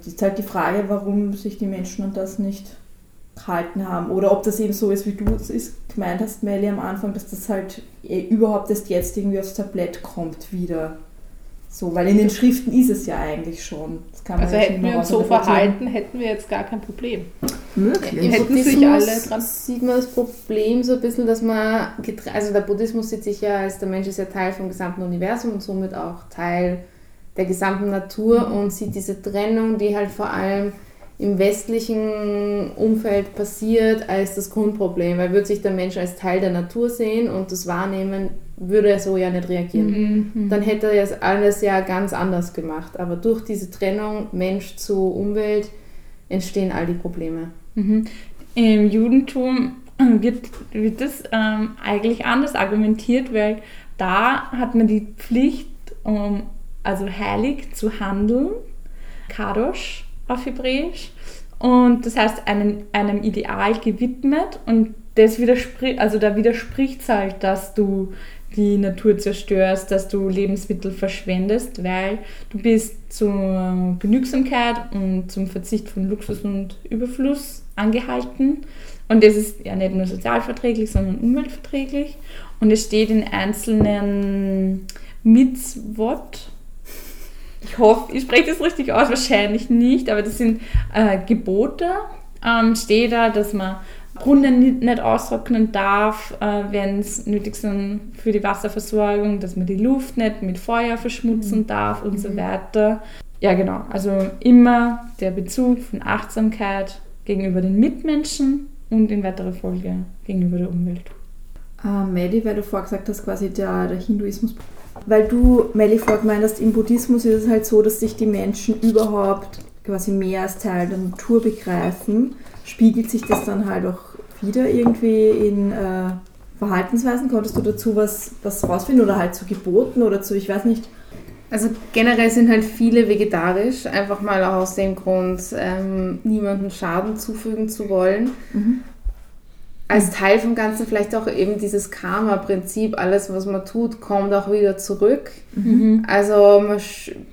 Es ist halt die Frage, warum sich die Menschen an das nicht gehalten haben. Oder ob das eben so ist, wie du es ist, gemeint hast, Melly, am Anfang, dass das halt eh überhaupt erst jetzt irgendwie aufs Tablett kommt wieder. So, weil in den Schriften ist es ja eigentlich schon. Das kann man Also hätten nicht wir mehr uns so verhalten, hätten wir jetzt gar kein Problem. Möglich. Im Hätten sich alle dran- sieht man das Problem so ein bisschen, dass man, also der Buddhismus sieht sich ja als der Mensch ist ja Teil vom gesamten Universum und somit auch Teil der gesamten Natur und sieht diese Trennung, die halt vor allem im westlichen Umfeld passiert, als das Grundproblem, weil würde sich der Mensch als Teil der Natur sehen und das wahrnehmen, würde er so ja nicht reagieren. Mhm. Dann hätte er das alles ja ganz anders gemacht. Aber durch diese Trennung Mensch zu Umwelt entstehen all die Probleme. Mhm. Im Judentum wird, wird das ähm, eigentlich anders argumentiert, weil da hat man die Pflicht, um also heilig zu handeln, Kadosh auf Hebräisch, und das heißt einem, einem Ideal gewidmet und das widerspricht, also da widerspricht es halt, dass du die Natur zerstörst, dass du Lebensmittel verschwendest, weil du bist zur Genügsamkeit und zum Verzicht von Luxus und Überfluss angehalten. Und das ist ja nicht nur sozialverträglich, sondern umweltverträglich. Und es steht in einzelnen Mitzvot. Ich hoffe, ich spreche das richtig aus, wahrscheinlich nicht, aber das sind äh, Gebote. Ähm, steht da, dass man Brunnen nicht austrocknen darf, äh, wenn es nötig ist für die Wasserversorgung, dass man die Luft nicht mit Feuer verschmutzen mhm. darf und mhm. so weiter. Ja, genau. Also immer der Bezug von Achtsamkeit gegenüber den Mitmenschen und in weiterer Folge gegenüber der Umwelt. Äh, Melly, weil du vorher gesagt hast, quasi der, der Hinduismus. Weil du, gemeint hast, im Buddhismus ist es halt so, dass sich die Menschen überhaupt quasi mehr als Teil der Natur begreifen spiegelt sich das dann halt auch wieder irgendwie in äh, Verhaltensweisen? Konntest du dazu was, was rausfinden oder halt zu Geboten oder zu, ich weiß nicht? Also generell sind halt viele vegetarisch, einfach mal auch aus dem Grund, ähm, niemandem Schaden zufügen zu wollen. Mhm als Teil vom Ganzen vielleicht auch eben dieses Karma-Prinzip, alles was man tut, kommt auch wieder zurück. Mhm. Also man,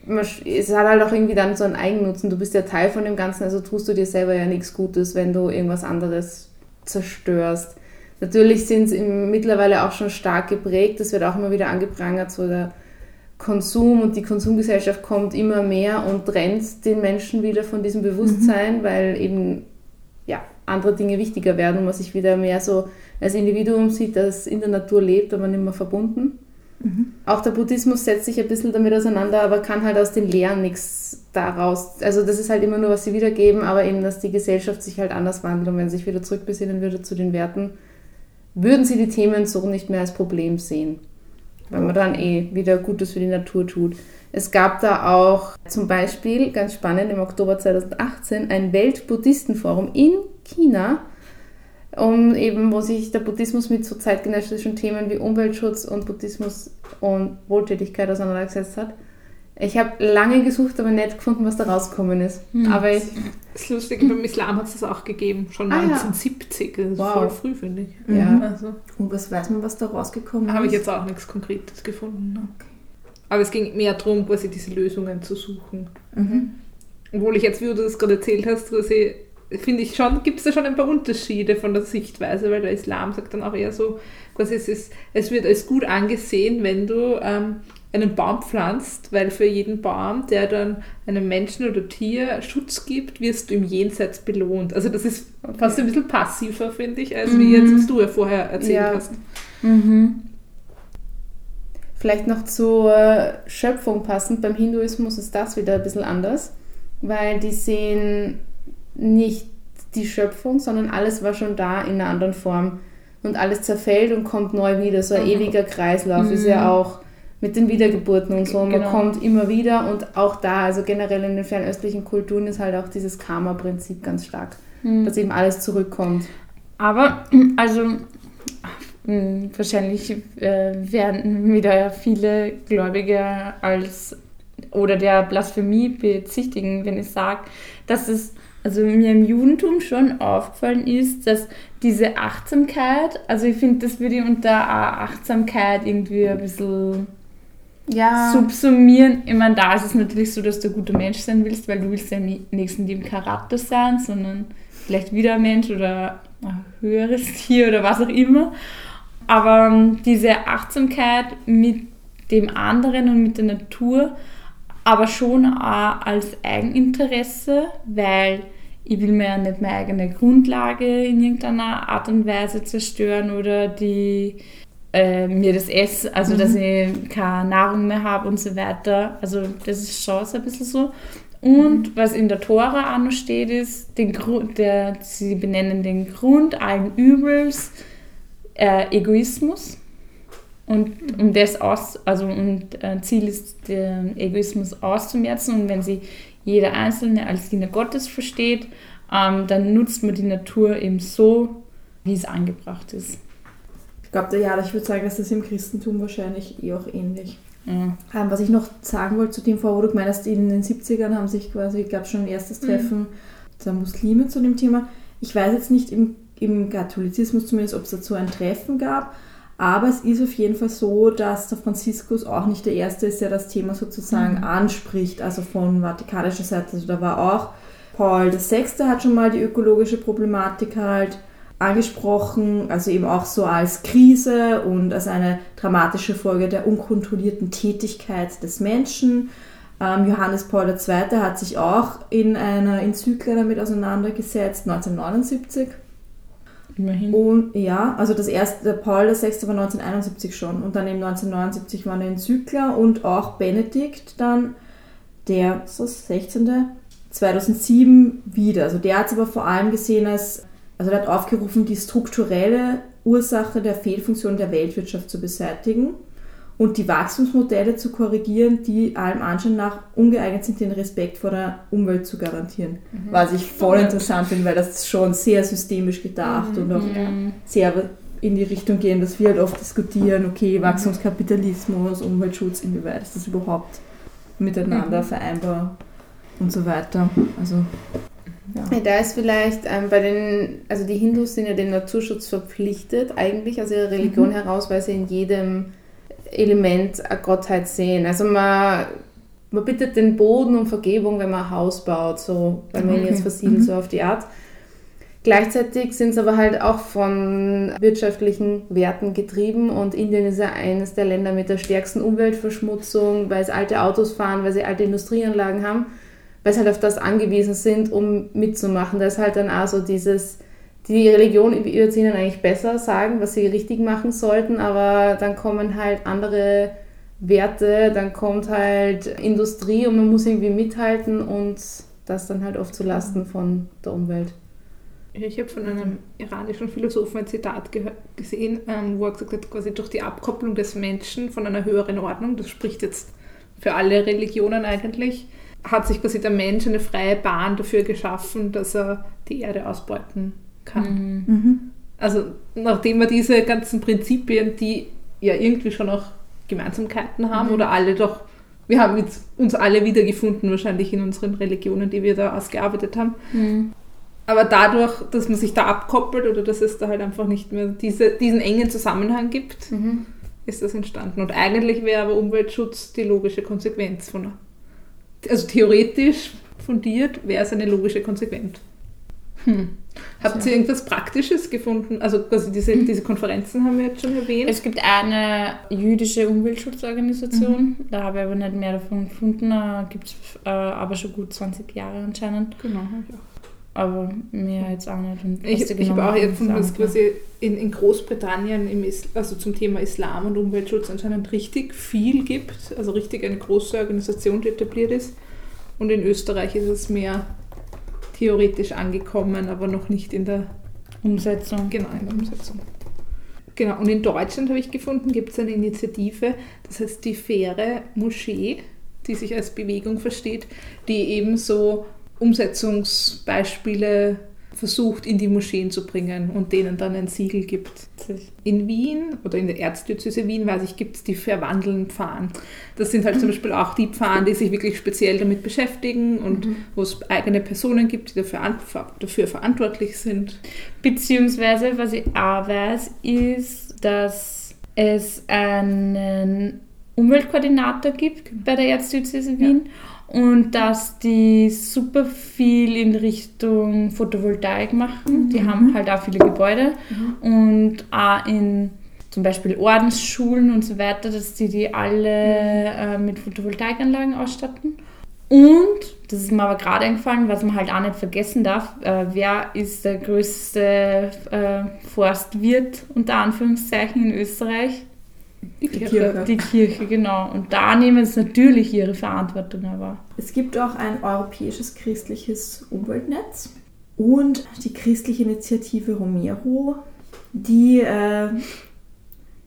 man, es hat halt auch irgendwie dann so einen Eigennutzen. Du bist ja Teil von dem Ganzen, also tust du dir selber ja nichts Gutes, wenn du irgendwas anderes zerstörst. Natürlich sind sie mittlerweile auch schon stark geprägt, das wird auch immer wieder angeprangert, so der Konsum und die Konsumgesellschaft kommt immer mehr und trennt den Menschen wieder von diesem Bewusstsein, mhm. weil eben ja, andere Dinge wichtiger werden und man sich wieder mehr so als Individuum sieht, das in der Natur lebt, aber nicht mehr verbunden. Mhm. Auch der Buddhismus setzt sich ein bisschen damit auseinander, aber kann halt aus den Lehren nichts daraus. Also das ist halt immer nur, was sie wiedergeben, aber eben, dass die Gesellschaft sich halt anders wandelt und wenn sie sich wieder zurückbesinnen würde zu den Werten, würden sie die Themen so nicht mehr als Problem sehen. Weil man dann eh wieder Gutes für die Natur tut. Es gab da auch zum Beispiel, ganz spannend, im Oktober 2018 ein Weltbuddhistenforum in China, um eben, wo sich der Buddhismus mit so zeitgenössischen Themen wie Umweltschutz und Buddhismus und Wohltätigkeit auseinandergesetzt hat. Ich habe lange gesucht, aber nicht gefunden, was da rausgekommen ist. Mhm. Aber ich, das ist lustig, beim Islam hat es das auch gegeben, schon ah, 1970. Das ist wow. voll früh, finde ich. Ja. Mhm. Also. Und was weiß man, was da rausgekommen ist? Habe ich jetzt auch nichts Konkretes gefunden. Ne? Okay. Aber es ging mehr darum, quasi diese Lösungen zu suchen. Mhm. Obwohl ich jetzt, wie du das gerade erzählt hast, quasi, finde ich schon, gibt es da schon ein paar Unterschiede von der Sichtweise, weil der Islam sagt dann auch eher so, quasi es, ist, es wird als gut angesehen, wenn du ähm, einen Baum pflanzt, weil für jeden Baum, der dann einem Menschen oder Tier Schutz gibt, wirst du im Jenseits belohnt. Also das ist okay. fast ein bisschen passiver, finde ich, als mhm. wie jetzt, was du ja vorher erzählt ja. hast. Mhm. Vielleicht noch zur Schöpfung passend. Beim Hinduismus ist das wieder ein bisschen anders, weil die sehen nicht die Schöpfung, sondern alles war schon da in einer anderen Form. Und alles zerfällt und kommt neu wieder. So ein mhm. ewiger Kreislauf mhm. ist ja mhm. auch mit den Wiedergeburten und so. Man genau. kommt immer wieder und auch da, also generell in den fernöstlichen Kulturen ist halt auch dieses Karma-Prinzip ganz stark, mhm. dass eben alles zurückkommt. Aber, also hm, wahrscheinlich äh, werden wieder viele Gläubige als oder der Blasphemie bezichtigen, wenn ich sage, dass es also mir im Judentum schon aufgefallen ist, dass diese Achtsamkeit, also ich finde, das würde ich unter Achtsamkeit irgendwie ein bisschen ja. subsumieren. Ich meine, da ist es natürlich so, dass du ein guter Mensch sein willst, weil du willst ja nicht in dem Charakter sein, sondern vielleicht wieder ein Mensch oder ein höheres Tier oder was auch immer. Aber ähm, diese Achtsamkeit mit dem anderen und mit der Natur, aber schon auch als Eigeninteresse, weil ich will mir ja nicht meine eigene Grundlage in irgendeiner Art und Weise zerstören oder die äh, mir das esse, also mhm. dass ich keine Nahrung mehr habe und so weiter. Also das ist schon so ein bisschen so. Und mhm. was in der Tora auch noch steht, ist, den Grund, der, sie benennen den Grund allen Übels äh, Egoismus. Und um das aus, also und äh, Ziel ist, den Egoismus auszumerzen. Und wenn sie jeder Einzelne als Diener Gottes versteht, ähm, dann nutzt man die Natur eben so, wie es angebracht ist. Ich glaube, ja, ich würde sagen, dass das im Christentum wahrscheinlich eh auch ähnlich. Ja. Ähm, was ich noch sagen wollte zu dem vor, wo du gemeint hast, in den 70ern haben sich quasi, gab schon ein erstes Treffen der Muslime zu dem Thema. Ich weiß jetzt nicht im, im Katholizismus zumindest, ob es dazu ein Treffen gab, aber es ist auf jeden Fall so, dass der Franziskus auch nicht der Erste ist, der das Thema sozusagen anspricht, also von vatikanischer Seite. Also da war auch Paul VI. hat schon mal die ökologische Problematik halt angesprochen, also eben auch so als Krise und als eine dramatische Folge der unkontrollierten Tätigkeit des Menschen. Ähm, Johannes Paul II. hat sich auch in einer Enzyklika damit auseinandergesetzt, 1979. Immerhin. Und ja, also das erste, Paul VI. war 1971 schon und dann eben 1979 war eine Enzykler und auch Benedikt dann, der, das 16. 2007 wieder. Also der hat es aber vor allem gesehen als, also der hat aufgerufen, die strukturelle Ursache der Fehlfunktion der Weltwirtschaft zu beseitigen und die Wachstumsmodelle zu korrigieren, die allem Anschein nach ungeeignet sind, den Respekt vor der Umwelt zu garantieren. Was ich voll interessant finde, weil das schon sehr systemisch gedacht und auch sehr in die Richtung gehen, dass wir halt oft diskutieren, okay, Wachstumskapitalismus, Umweltschutz, inwieweit ist das überhaupt miteinander vereinbar und so weiter. Also, ja. Ja, da ist vielleicht ähm, bei den, also die Hindus sind ja dem Naturschutz verpflichtet, eigentlich aus ihrer Religion heraus, weil sie in jedem Element eine Gottheit sehen. Also man, man bittet den Boden um Vergebung, wenn man ein Haus baut, so, wenn man ihn jetzt versiegelt, so auf die Art. Gleichzeitig sind sie aber halt auch von wirtschaftlichen Werten getrieben und Indien ist ja eines der Länder mit der stärksten Umweltverschmutzung, weil sie alte Autos fahren, weil sie alte Industrieanlagen haben, weil sie halt auf das angewiesen sind, um mitzumachen. Da ist halt dann auch so dieses, die Religion wird ihnen eigentlich besser sagen, was sie richtig machen sollten, aber dann kommen halt andere Werte, dann kommt halt Industrie und man muss irgendwie mithalten und das dann halt oft zu Lasten von der Umwelt. Ich habe von einem iranischen Philosophen ein Zitat gesehen, ähm, wo er gesagt hat, quasi durch die Abkopplung des Menschen von einer höheren Ordnung, das spricht jetzt für alle Religionen eigentlich, hat sich quasi der Mensch eine freie Bahn dafür geschaffen, dass er die Erde ausbeuten kann. Mhm. Also nachdem wir diese ganzen Prinzipien, die ja irgendwie schon auch Gemeinsamkeiten haben oder alle doch, wir haben jetzt uns alle wiedergefunden wahrscheinlich in unseren Religionen, die wir da ausgearbeitet haben. Aber dadurch, dass man sich da abkoppelt oder dass es da halt einfach nicht mehr diese, diesen engen Zusammenhang gibt, ist das entstanden. Und eigentlich wäre aber Umweltschutz die logische Konsequenz von, also theoretisch fundiert wäre es eine logische Konsequenz. Hm. Habt ihr irgendwas Praktisches gefunden? Also quasi diese, diese Konferenzen haben wir jetzt schon erwähnt. Es gibt eine jüdische Umweltschutzorganisation, da habe ich aber nicht mehr davon gefunden, gibt es äh, aber schon gut 20 Jahre anscheinend, genau, hab ich auch. aber mehr jetzt auch nicht. Und Ich, ich habe auch gefunden, dass quasi in, in Großbritannien im Is also zum Thema Islam und Umweltschutz anscheinend richtig viel gibt, also richtig eine große Organisation, die etabliert ist. Und in Österreich ist es mehr theoretisch angekommen, aber noch nicht in der, Umsetzung. genau, in der Umsetzung. Genau, und in Deutschland habe ich gefunden, gibt es eine Initiative, das heißt die faire Moschee, die sich als Bewegung versteht, die eben so Umsetzungsbeispiele versucht in die Moscheen zu bringen und denen dann ein Siegel gibt. In Wien oder in der Erzdiözese Wien, weiß ich, gibt es die verwandeln Pfarren. Das sind halt zum Beispiel auch die Pfarren, die sich wirklich speziell damit beschäftigen und wo es eigene Personen gibt, die dafür, dafür verantwortlich sind. Beziehungsweise, was ich auch weiß, ist, dass es einen Umweltkoordinator gibt bei der Erzdiözese Wien und dass die super viel in Richtung Photovoltaik machen. Die haben halt auch viele Gebäude und auch in zum Beispiel Ordensschulen und so weiter, dass die die alle äh, mit Photovoltaikanlagen ausstatten. Und, das ist mir aber gerade eingefallen, was man halt auch nicht vergessen darf, äh, wer ist der größte äh, Forstwirt unter Anführungszeichen in Österreich? Die Kirche. Die Kirche, genau. Und da nehmen sie natürlich ihre Verantwortung aber. Es gibt auch ein europäisches christliches Umweltnetz und die christliche Initiative Romero, die äh,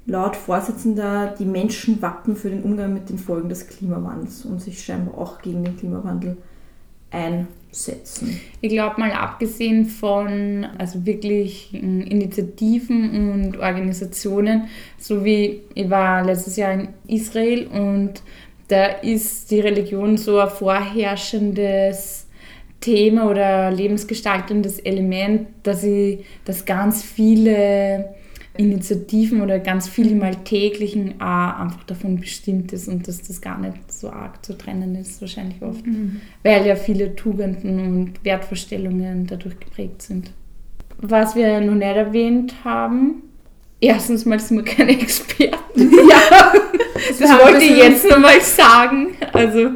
laut Vorsitzender die Menschen wappen für den Umgang mit den Folgen des Klimawandels und sich scheinbar auch gegen den Klimawandel einsetzen? Ich glaube mal abgesehen von also wirklich Initiativen und Organisationen, so wie ich war letztes Jahr in Israel und da ist die Religion so ein vorherrschendes Thema oder lebensgestaltendes Element, dass ich, dass ganz viele Initiativen oder ganz viel im Alltäglichen auch einfach davon bestimmt ist und dass das gar nicht so arg zu trennen ist, wahrscheinlich oft, weil ja viele Tugenden und Wertvorstellungen dadurch geprägt sind. Was wir noch nicht erwähnt haben, erstens mal sind wir keine Experten. Ja, Das wollte ich jetzt nochmal sagen. Also,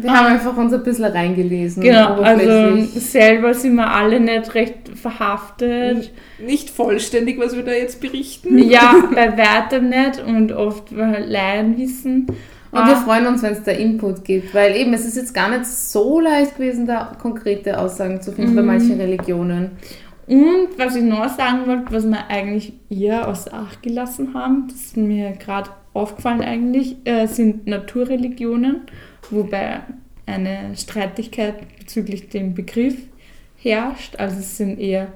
Wir haben einfach uns ein bisschen reingelesen. genau, also selber sind wir alle nicht recht verhaftet. Nicht vollständig, was wir da jetzt berichten. Ja, bei weitem nicht und oft weil Laienwissen. Und wir freuen uns, wenn es da Input gibt, weil eben es ist jetzt gar nicht so leicht gewesen, da konkrete Aussagen zu finden bei manchen Religionen. Und was ich noch sagen wollte, was wir eigentlich eher außer Acht gelassen haben, das ist mir gerade aufgefallen eigentlich, äh, sind Naturreligionen, wobei eine Streitigkeit bezüglich dem Begriff herrscht. Also es sind eher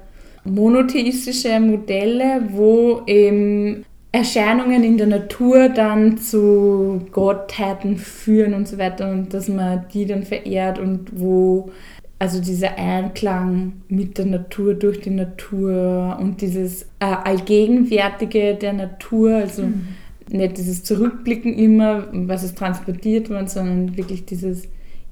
monotheistische Modelle, wo eben Erscheinungen in der Natur dann zu Gottheiten führen und so weiter und dass man die dann verehrt und wo also dieser Einklang mit der Natur, durch die Natur und dieses äh, Allgegenwärtige der Natur, also nicht dieses Zurückblicken immer, was ist transportiert worden, sondern wirklich dieses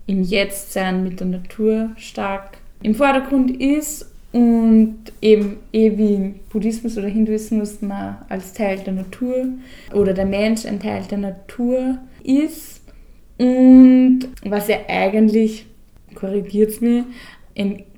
im Jetzt-Sein mit der Natur stark im Vordergrund ist und eben eh wie im Buddhismus oder Hinduismus man als Teil der Natur oder der Mensch ein Teil der Natur ist. Und was ja eigentlich korrigiert es mir,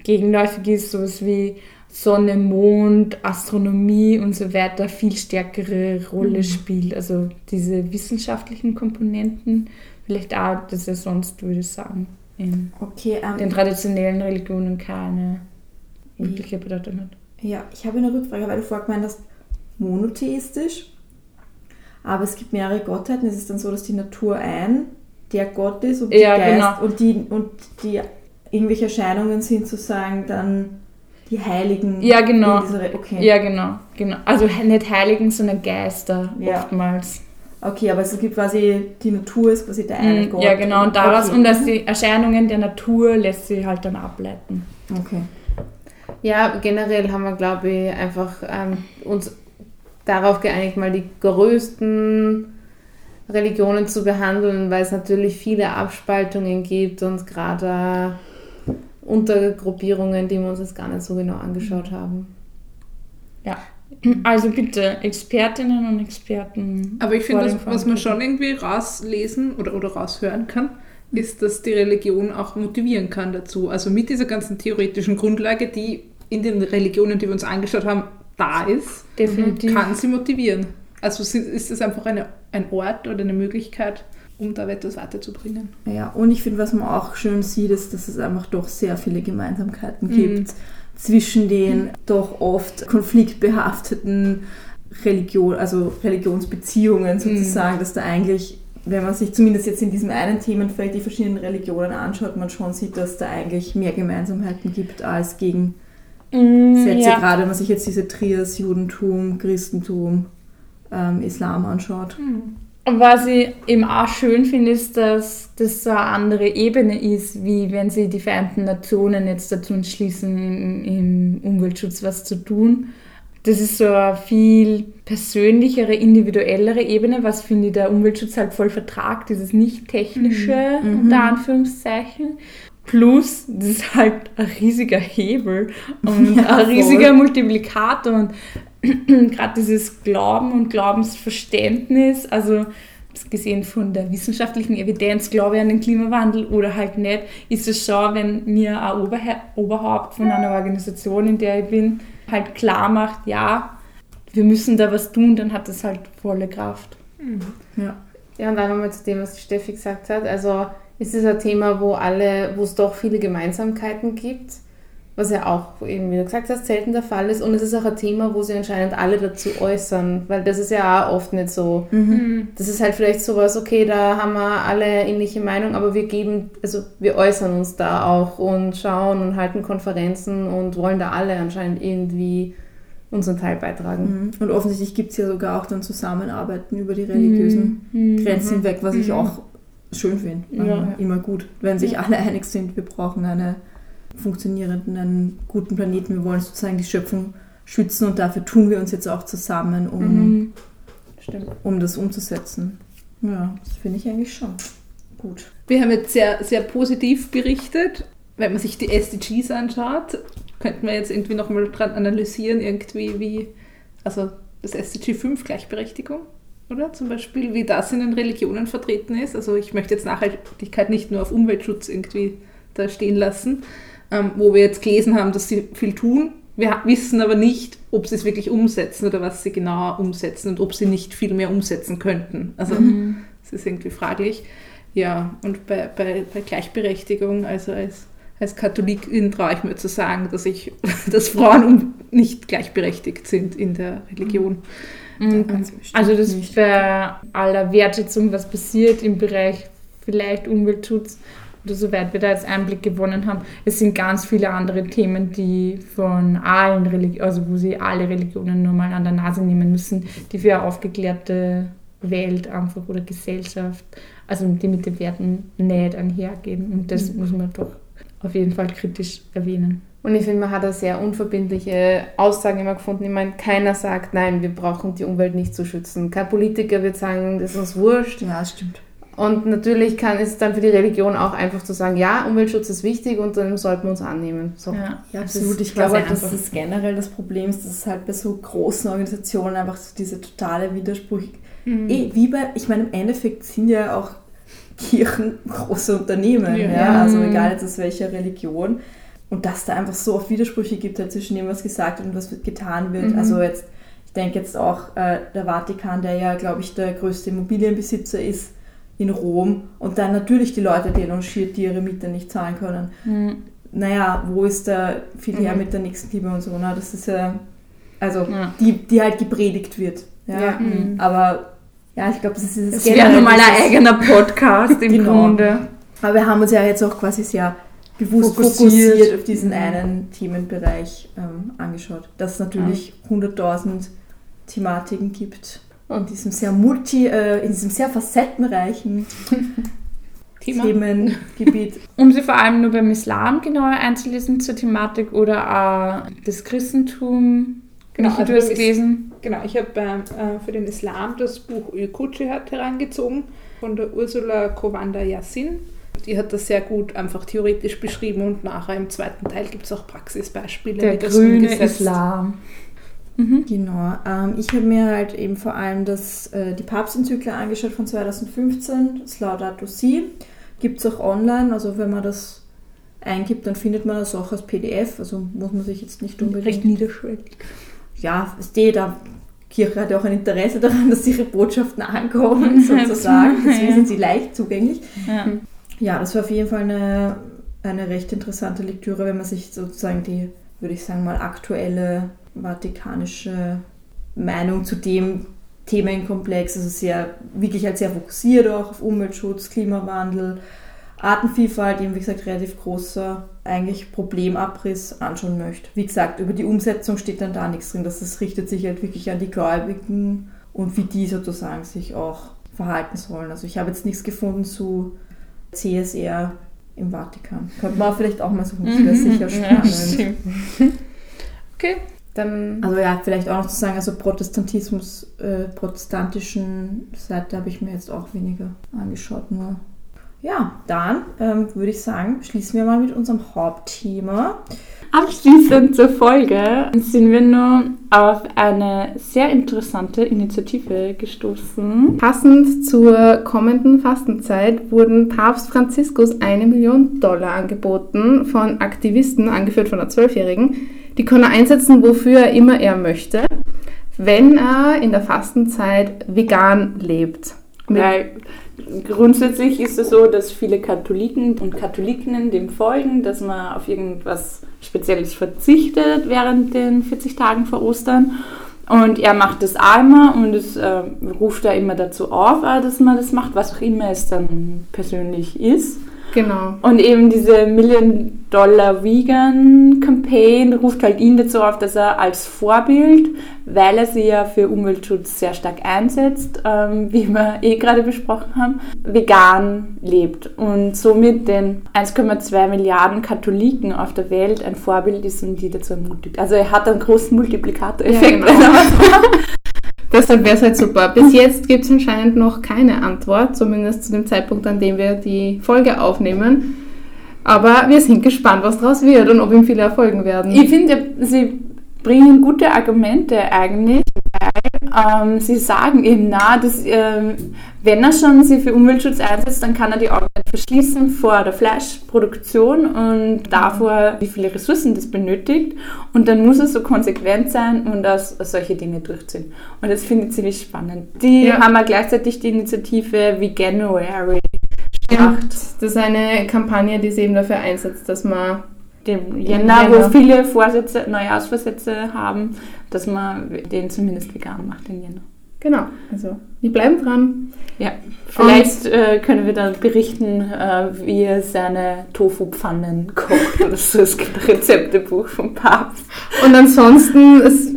gegenläufig ist, sowas wie Sonne, Mond, Astronomie und so weiter viel stärkere Rolle spielt. Also diese wissenschaftlichen Komponenten, vielleicht auch, das ja sonst, würde ich sagen, in Okay, ähm, den traditionellen Religionen keine wirkliche Bedeutung hat. Ja, ich habe eine Rückfrage, weil du vorher gemeint hast, monotheistisch. Aber es gibt mehrere Gottheiten. Ist es dann so, dass die Natur ein der Gott ist und, Ja, die Geist, genau. und, die, und die irgendwelche Erscheinungen sind sozusagen dann die Heiligen Ja, genau. dieser okay. Ja, genau, genau. Also nicht Heiligen, sondern Geister Ja. oftmals. okay, aber es gibt quasi, die Natur ist quasi der eine Mm, Gott. Ja, genau. Und daraus, okay. und dass die Erscheinungen der Natur lässt sich halt dann ableiten. Okay. Ja, generell haben wir, glaube ich, einfach ähm, uns darauf geeinigt, mal die größten Religionen zu behandeln, weil es natürlich viele Abspaltungen gibt und gerade Untergruppierungen, die wir uns jetzt gar nicht so genau angeschaut haben. Ja. Also bitte, Expertinnen und Experten. Aber ich finde, was, was man schon irgendwie rauslesen oder, oder raushören kann, ist, dass die Religion auch motivieren kann dazu. Also mit dieser ganzen theoretischen Grundlage, die in den Religionen, die wir uns angeschaut haben, da ist, Definitiv. kann sie motivieren. Also ist es einfach eine, ein Ort oder eine Möglichkeit, um da etwas weiterzubringen. Ja, und ich finde, was man auch schön sieht, ist, dass es einfach doch sehr viele Gemeinsamkeiten Mhm. gibt zwischen den doch oft konfliktbehafteten Religion, also Religionsbeziehungen sozusagen, dass da eigentlich, wenn man sich zumindest jetzt in diesem einen Themenfeld die verschiedenen Religionen anschaut, man schon sieht, dass da eigentlich mehr Gemeinsamkeiten gibt als Gegensätze, Mm, ja. gerade wenn man sich jetzt diese Trias Judentum, Christentum, ähm, Islam anschaut. Was ich eben auch schön finde, ist, dass das so eine andere Ebene ist, wie wenn sich die Vereinten Nationen jetzt dazu entschließen, im, Umweltschutz was zu tun. Das ist so eine viel persönlichere, individuellere Ebene, was finde ich der Umweltschutz halt voll vertragt, dieses nicht technische, unter Anführungszeichen. Plus, das ist halt ein riesiger Hebel und Ja, ein voll. riesiger Multiplikator und gerade dieses Glauben und Glaubensverständnis, also gesehen von der wissenschaftlichen Evidenz, glaube ich an den Klimawandel oder halt nicht, ist es schon, wenn mir ein Oberha Oberhaupt von einer Organisation, in der ich bin, halt klar macht, ja, wir müssen da was tun, dann hat das halt volle Kraft. Ja. Ja, und dann nochmal zu dem, was die Steffi gesagt hat. Also ist es ein Thema, wo alle, wo es doch viele Gemeinsamkeiten gibt. Was ja auch eben, wie du gesagt hast, selten der Fall ist. Und es ist auch ein Thema, wo sie anscheinend alle dazu äußern, weil das ist ja auch oft nicht so. Das ist halt vielleicht sowas, okay, da haben wir alle ähnliche Meinung, aber wir geben, also wir äußern uns da auch und schauen und halten Konferenzen und wollen da alle anscheinend irgendwie unseren Teil beitragen. Mhm. Und offensichtlich gibt es ja sogar auch dann Zusammenarbeiten über die religiösen Grenzen hinweg, was ich auch schön finde. Ja. Immer gut, wenn sich alle einig sind, wir brauchen eine funktionierenden, guten Planeten, wir wollen sozusagen die Schöpfung schützen und dafür tun wir uns jetzt auch zusammen, um, Mhm. Um das umzusetzen. Ja, das finde ich eigentlich schon gut. Wir haben jetzt sehr, sehr positiv berichtet. Wenn man sich die SDGs anschaut, könnten wir jetzt irgendwie nochmal dran analysieren, irgendwie wie, also das SDG 5 Gleichberechtigung, oder? Zum Beispiel, wie das in den Religionen vertreten ist. Also ich möchte jetzt Nachhaltigkeit nicht nur auf Umweltschutz irgendwie da stehen lassen, ähm, wo wir jetzt gelesen haben, dass sie viel tun. Wir wissen aber nicht, ob sie es wirklich umsetzen oder was sie genauer umsetzen und ob sie nicht viel mehr umsetzen könnten. Also das ist irgendwie fraglich. Ja, und bei, bei, bei Gleichberechtigung, also als, als Katholikin traue ich mir zu sagen, dass ich, dass Frauen nicht gleichberechtigt sind in der Religion. Und Ganz bestimmt also das nicht. bei aller Wertschätzung, was passiert im Bereich vielleicht Umweltschutz oder soweit wir da jetzt Einblick gewonnen haben, es sind ganz viele andere Themen, die von allen Religionen, also wo sie alle Religionen nur mal an der Nase nehmen müssen, die für eine aufgeklärte Welt einfach oder Gesellschaft, also die mit den Werten nicht einhergehen. Und das muss man doch auf jeden Fall kritisch erwähnen. Und ich finde, man hat da sehr unverbindliche Aussagen immer gefunden. Ich meine, keiner sagt, nein, wir brauchen die Umwelt nicht zu schützen. Kein Politiker wird sagen, das ist uns wurscht. Ja, das stimmt. Und natürlich kann, ist es dann für die Religion auch einfach zu sagen, ja, Umweltschutz ist wichtig und dann sollten wir uns annehmen. So. Ja, Ja, absolut. ist Ich glaube, dass das generell das Problem ist, dass es halt bei so großen Organisationen einfach so diese totale Widerspruch. Eh, wie bei, ich meine, im Endeffekt sind ja auch Kirchen große Unternehmen, ja. Ja. also egal jetzt aus welcher Religion. Und dass da einfach so oft Widersprüche gibt halt zwischen dem, was gesagt wird und was getan wird. Also jetzt, ich denke jetzt auch äh, der Vatikan, der ja, glaube ich, der größte Immobilienbesitzer ist in Rom und dann natürlich die Leute denunziert, die ihre Miete nicht zahlen können Mhm. naja, wo ist der viel her Mhm. mit der Nächstenliebe und so, ne? Das ist ja, also, Ja. die, die halt gepredigt wird. Ja. Ja. Mhm. Aber, ja, ich glaube, das ist Es wäre nun mal ein eigener Podcast im Genau. Grunde. Aber wir haben uns ja jetzt auch quasi sehr bewusst Fokussiert. fokussiert, auf diesen Mhm. einen Themenbereich ähm, angeschaut. Dass es natürlich 100.000 Thematiken gibt. Und diesem sehr multi, äh, in diesem sehr facettenreichen Thema. Themengebiet. Um sie vor allem nur beim Islam genauer einzulesen zur Thematik oder auch das Christentum. Genau, Michi, also du hast gelesen. Genau, ich habe ähm, äh, für den Islam das Buch Ökutschihat herangezogen von der Ursula Kowanda Yassin. Die hat das sehr gut einfach theoretisch beschrieben und nachher im zweiten Teil gibt es auch Praxisbeispiele, Der grüne umgesetzt Islam. Genau. Ähm, ich habe mir halt eben vor allem das, äh, die Papstenzyklin angeschaut von 2015, das Laudato Si. Gibt es auch online, also wenn man das eingibt, dann findet man das auch als PDF, also muss man sich jetzt nicht unbedingt... Recht niederschwellig. Ja, steht da. Kirche hat ja auch ein Interesse daran, dass ihre Botschaften ankommen, sozusagen. Deswegen sind sie leicht zugänglich. Ja. Ja, das war auf jeden Fall eine, eine recht interessante Lektüre, wenn man sich sozusagen die, würde ich sagen mal, aktuelle vatikanische Meinung zu dem Themenkomplex, also sehr, wirklich halt sehr fokussiert auch auf Umweltschutz, Klimawandel, Artenvielfalt, eben wie gesagt relativ großer eigentlich Problemabriss anschauen möchte. Wie gesagt, über die Umsetzung steht dann da nichts drin, dass das richtet sich halt wirklich an die Gläubigen und wie die sozusagen sich auch verhalten sollen. Also ich habe jetzt nichts gefunden zu CSR im Vatikan. Könnte man vielleicht auch mal suchen, das wäre sicher Ja, spannend. stimmt. Okay. Dann Also ja, vielleicht auch noch zu sagen, also Protestantismus, äh, protestantischen Seite habe ich mir jetzt auch weniger angeschaut, nur. Ja, dann ähm, würde ich sagen, schließen wir mal mit unserem Hauptthema. Abschließend zur Folge sind wir nun auf eine sehr interessante Initiative gestoßen. Passend zur kommenden Fastenzeit wurden Papst Franziskus eine Million Dollar angeboten von Aktivisten, angeführt von einer Zwölfjährigen. Die kann er einsetzen, wofür er immer er möchte, wenn er in der Fastenzeit vegan lebt. Weil grundsätzlich ist es so, dass viele Katholiken und Katholikinnen dem folgen, dass man auf irgendwas Spezielles verzichtet während den 40 Tagen vor Ostern. Und er macht das einmal und es äh, ruft da immer dazu auf, äh, dass man das macht, was auch immer es dann persönlich ist. Genau. Und eben diese Million Dollar Vegan Campaign ruft halt ihn dazu auf, dass er als Vorbild, weil er sich ja für Umweltschutz sehr stark einsetzt, ähm, wie wir eh gerade besprochen haben, vegan lebt und somit den 1,2 Milliarden Katholiken auf der Welt ein Vorbild ist und die dazu ermutigt. Also er hat einen großen Multiplikatoreffekt, Ja, genau. wenn er was macht. Deshalb wäre es halt super. Bis jetzt gibt es anscheinend noch keine Antwort, zumindest zu dem Zeitpunkt, an dem wir die Folge aufnehmen. Aber wir sind gespannt, was daraus wird und ob ihm viele erfolgen werden. Ich finde, sie bringen gute Argumente eigentlich, ähm, sie sagen eben na, dass ähm, wenn er schon sich für Umweltschutz einsetzt, dann kann er die Augen nicht verschließen vor der Fleischproduktion und davor, wie viele Ressourcen das benötigt. Und dann muss er so konsequent sein und das, solche Dinge durchziehen. Und das finde ich ziemlich spannend. Die Ja. haben ja gleichzeitig die Initiative Veganuary Stimmt. Das ist eine Kampagne, die sich eben dafür einsetzt, dass man dem Jänner, Jänner. wo viele Vorsätze, Neujahrsvorsätze haben, dass man den zumindest vegan macht in Jänner. Genau, also wir bleiben dran. Ja, vielleicht äh, können wir dann berichten, äh, wie er seine Tofu-Pfannen kocht oder so. Es gibt ein Rezeptebuch vom Papst. Und ansonsten ist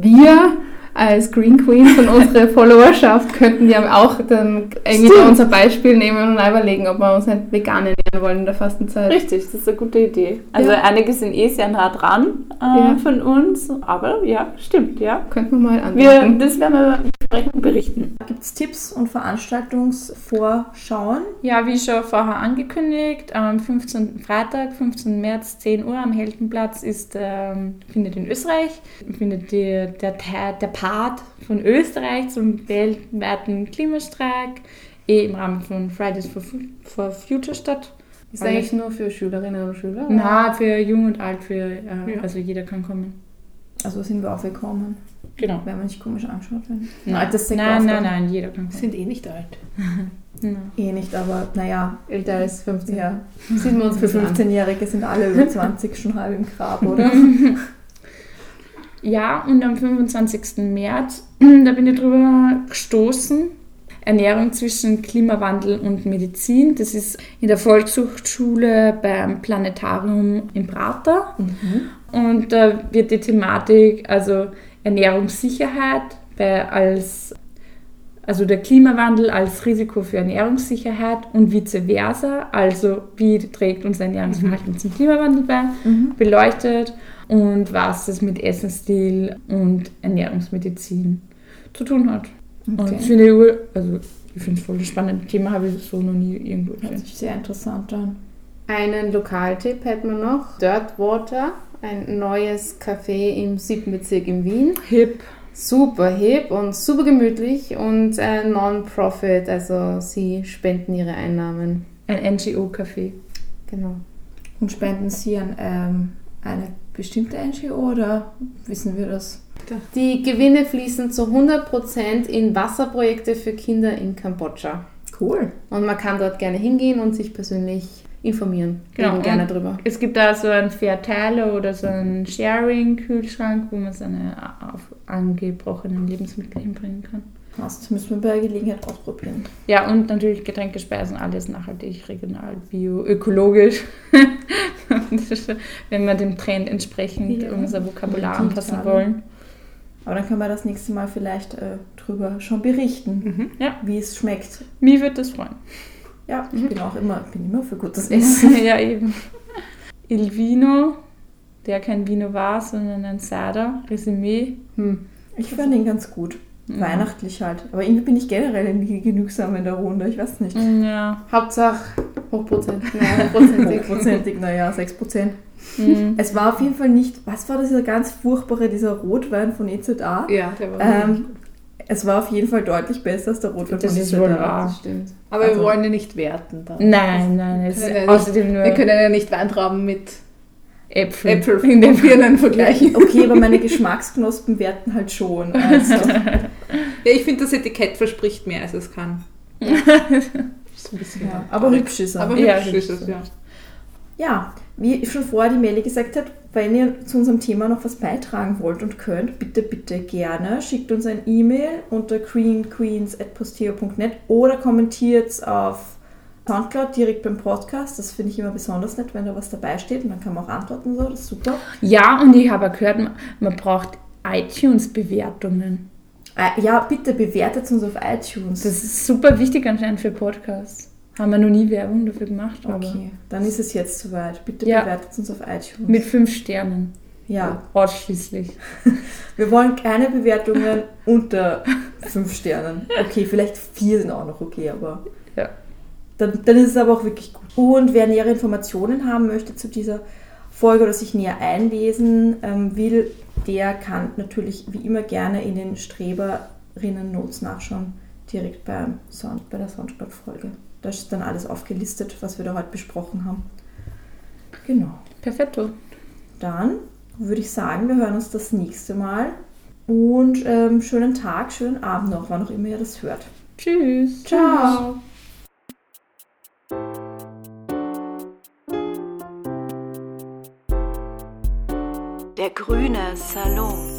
wir als Green Queen von unserer Followerschaft könnten ja auch dann irgendwie unser Beispiel nehmen und überlegen, ob wir uns nicht vegan ernähren wollen in der Fastenzeit. Richtig, das ist eine gute Idee. Also Ja. einige sind eh sehr nah dran äh, Ja. von uns, aber ja, stimmt, ja. Könnten wir mal Wir, anbieten. das werden wir besprechen und berichten. Gibt es Tipps und Veranstaltungsvorschauen? Ja, wie schon vorher angekündigt, am 15. Freitag, 15. März, 10 Uhr am Heldenplatz ist, ähm, findet in Österreich, findet die, der, Teil- der Part von Österreich zum weltweiten Klimastreik eh im Rahmen von Fridays for, for Future statt. Ist eigentlich nur für Schülerinnen und Schüler? Na, für jung und alt, für, äh, Ja. also jeder kann kommen. Also sind wir auch willkommen, Genau. wenn man nicht komisch anschaut. Wenn Nein, Alterssekt nein, aufmacht. nein, nein, jeder kann kommen. Sind eh nicht alt. Nein. Eh nicht, aber naja, Älter als 15. ja. Sieht man uns Für für 15-Jährige sind alle über 20 schon halb im Grab, oder? Ja, und am 25. März, da bin ich drüber gestoßen. Ernährung zwischen Klimawandel und Medizin. Das ist in der Volkshochschule beim Planetarium in Prater. Und da wird die Thematik, also Ernährungssicherheit bei, als, also der Klimawandel als Risiko für Ernährungssicherheit und vice versa, also wie trägt unser Ernährungsverhalten zum Klimawandel bei, beleuchtet und was das mit Essensstil und Ernährungsmedizin zu tun hat. Und Okay. ich finde, ur- also ich finde es voll das spannende Thema, habe ich so noch nie irgendwo Hört gesehen. sich sehr interessant an. Einen Lokaltipp hätten wir noch. Dirtwater, ein neues Café im 7. Bezirk in Wien. Hip. Super hip und super gemütlich und äh, Non-Profit, also sie spenden ihre Einnahmen. Ein NGO-Café. Genau. Und spenden Sie an ähm, eine bestimmte NGO oder wissen wir das? Die Gewinne fließen zu 100% in Wasserprojekte für Kinder in Kambodscha. Cool. Und man kann dort gerne hingehen und sich persönlich informieren. Genau, gerne drüber. Es gibt da so einen Verteiler oder so einen Sharing-Kühlschrank, wo man seine angebrochenen Lebensmittel hinbringen kann. Das müssen wir bei Gelegenheit ausprobieren. Ja, und natürlich Getränkespeisen, alles nachhaltig, regional, bio, ökologisch. Wenn wir dem Trend entsprechend Ja. unser Vokabular anpassen wollen. Aber dann können wir das nächste Mal vielleicht äh, drüber schon berichten, Ja. wie es schmeckt. Mich würde das freuen. Ja, ich bin auch immer, bin immer für gutes Essen. ja, eben. Il Vino, der kein Vino war, sondern ein Sada, Resümee. Hm. Ich fand ihn ganz gut. Weihnachtlich halt. Aber irgendwie bin ich generell nie genügsam in der Runde. Ich weiß nicht. Ja. Hauptsache Hochprozent. Ja, hochprozentig. Hochprozentig, naja, 6%. Mhm. Es war auf jeden Fall nicht, was war das, dieser ganz furchtbare, dieser Rotwein von EZA? Ja, der war Ähm, es war auf jeden Fall deutlich besser als der Rotwein Das von ist EZA. wohl wahr. Das stimmt. Aber also- wir wollen ja nicht werten dann. Nein, nein, es Wir ist können ja außerdem nur Wir können ja nicht Weintrauben mit Äpfel. Äpfel in dem und Birnen vergleichen. Okay, aber meine Geschmacksknospen werten halt schon. Also, Ja, ich finde, das Etikett verspricht mehr, als es kann. Ein bisschen Ja, aber hübsch ist er. Aber Ja, hübsch ist hübsch, es, ja. Ja, wie schon vorher die Meli gesagt hat, wenn ihr zu unserem Thema noch was beitragen wollt und könnt, bitte, bitte gerne. Schickt uns ein E-Mail unter greenqueens.posteo.net oder kommentiert auf Soundcloud direkt beim Podcast. Das finde ich immer besonders nett, wenn da was dabei steht und dann kann man auch antworten. So. Das ist super. Ja, und ich habe auch gehört, man braucht iTunes-Bewertungen. Äh, ja, bitte bewertet uns auf iTunes. Das ist super wichtig anscheinend für Podcasts. Haben wir noch nie Werbung dafür gemacht, aber okay, dann ist es jetzt soweit. Bitte Ja. bewertet uns auf iTunes. mit fünf Sternen. ja, Ausschließlich. wir wollen keine Bewertungen unter fünf Sternen. Okay, vielleicht vier sind auch noch okay, aber Ja. dann, dann ist es aber auch wirklich gut. Und wer nähere Informationen haben möchte zu dieser Folge oder sich näher einlesen ähm, will, der kann natürlich wie immer gerne in den Streberinnen-Notes nachschauen, direkt beim Sound, bei der Soundcloud-Folge. Da ist dann alles aufgelistet, was wir da heute besprochen haben. Genau. Perfetto. Dann würde ich sagen, wir hören uns das nächste Mal. Und ähm, schönen Tag, schönen Abend noch, wann auch immer ihr das hört. Tschüss. Ciao. Der grüne Salon.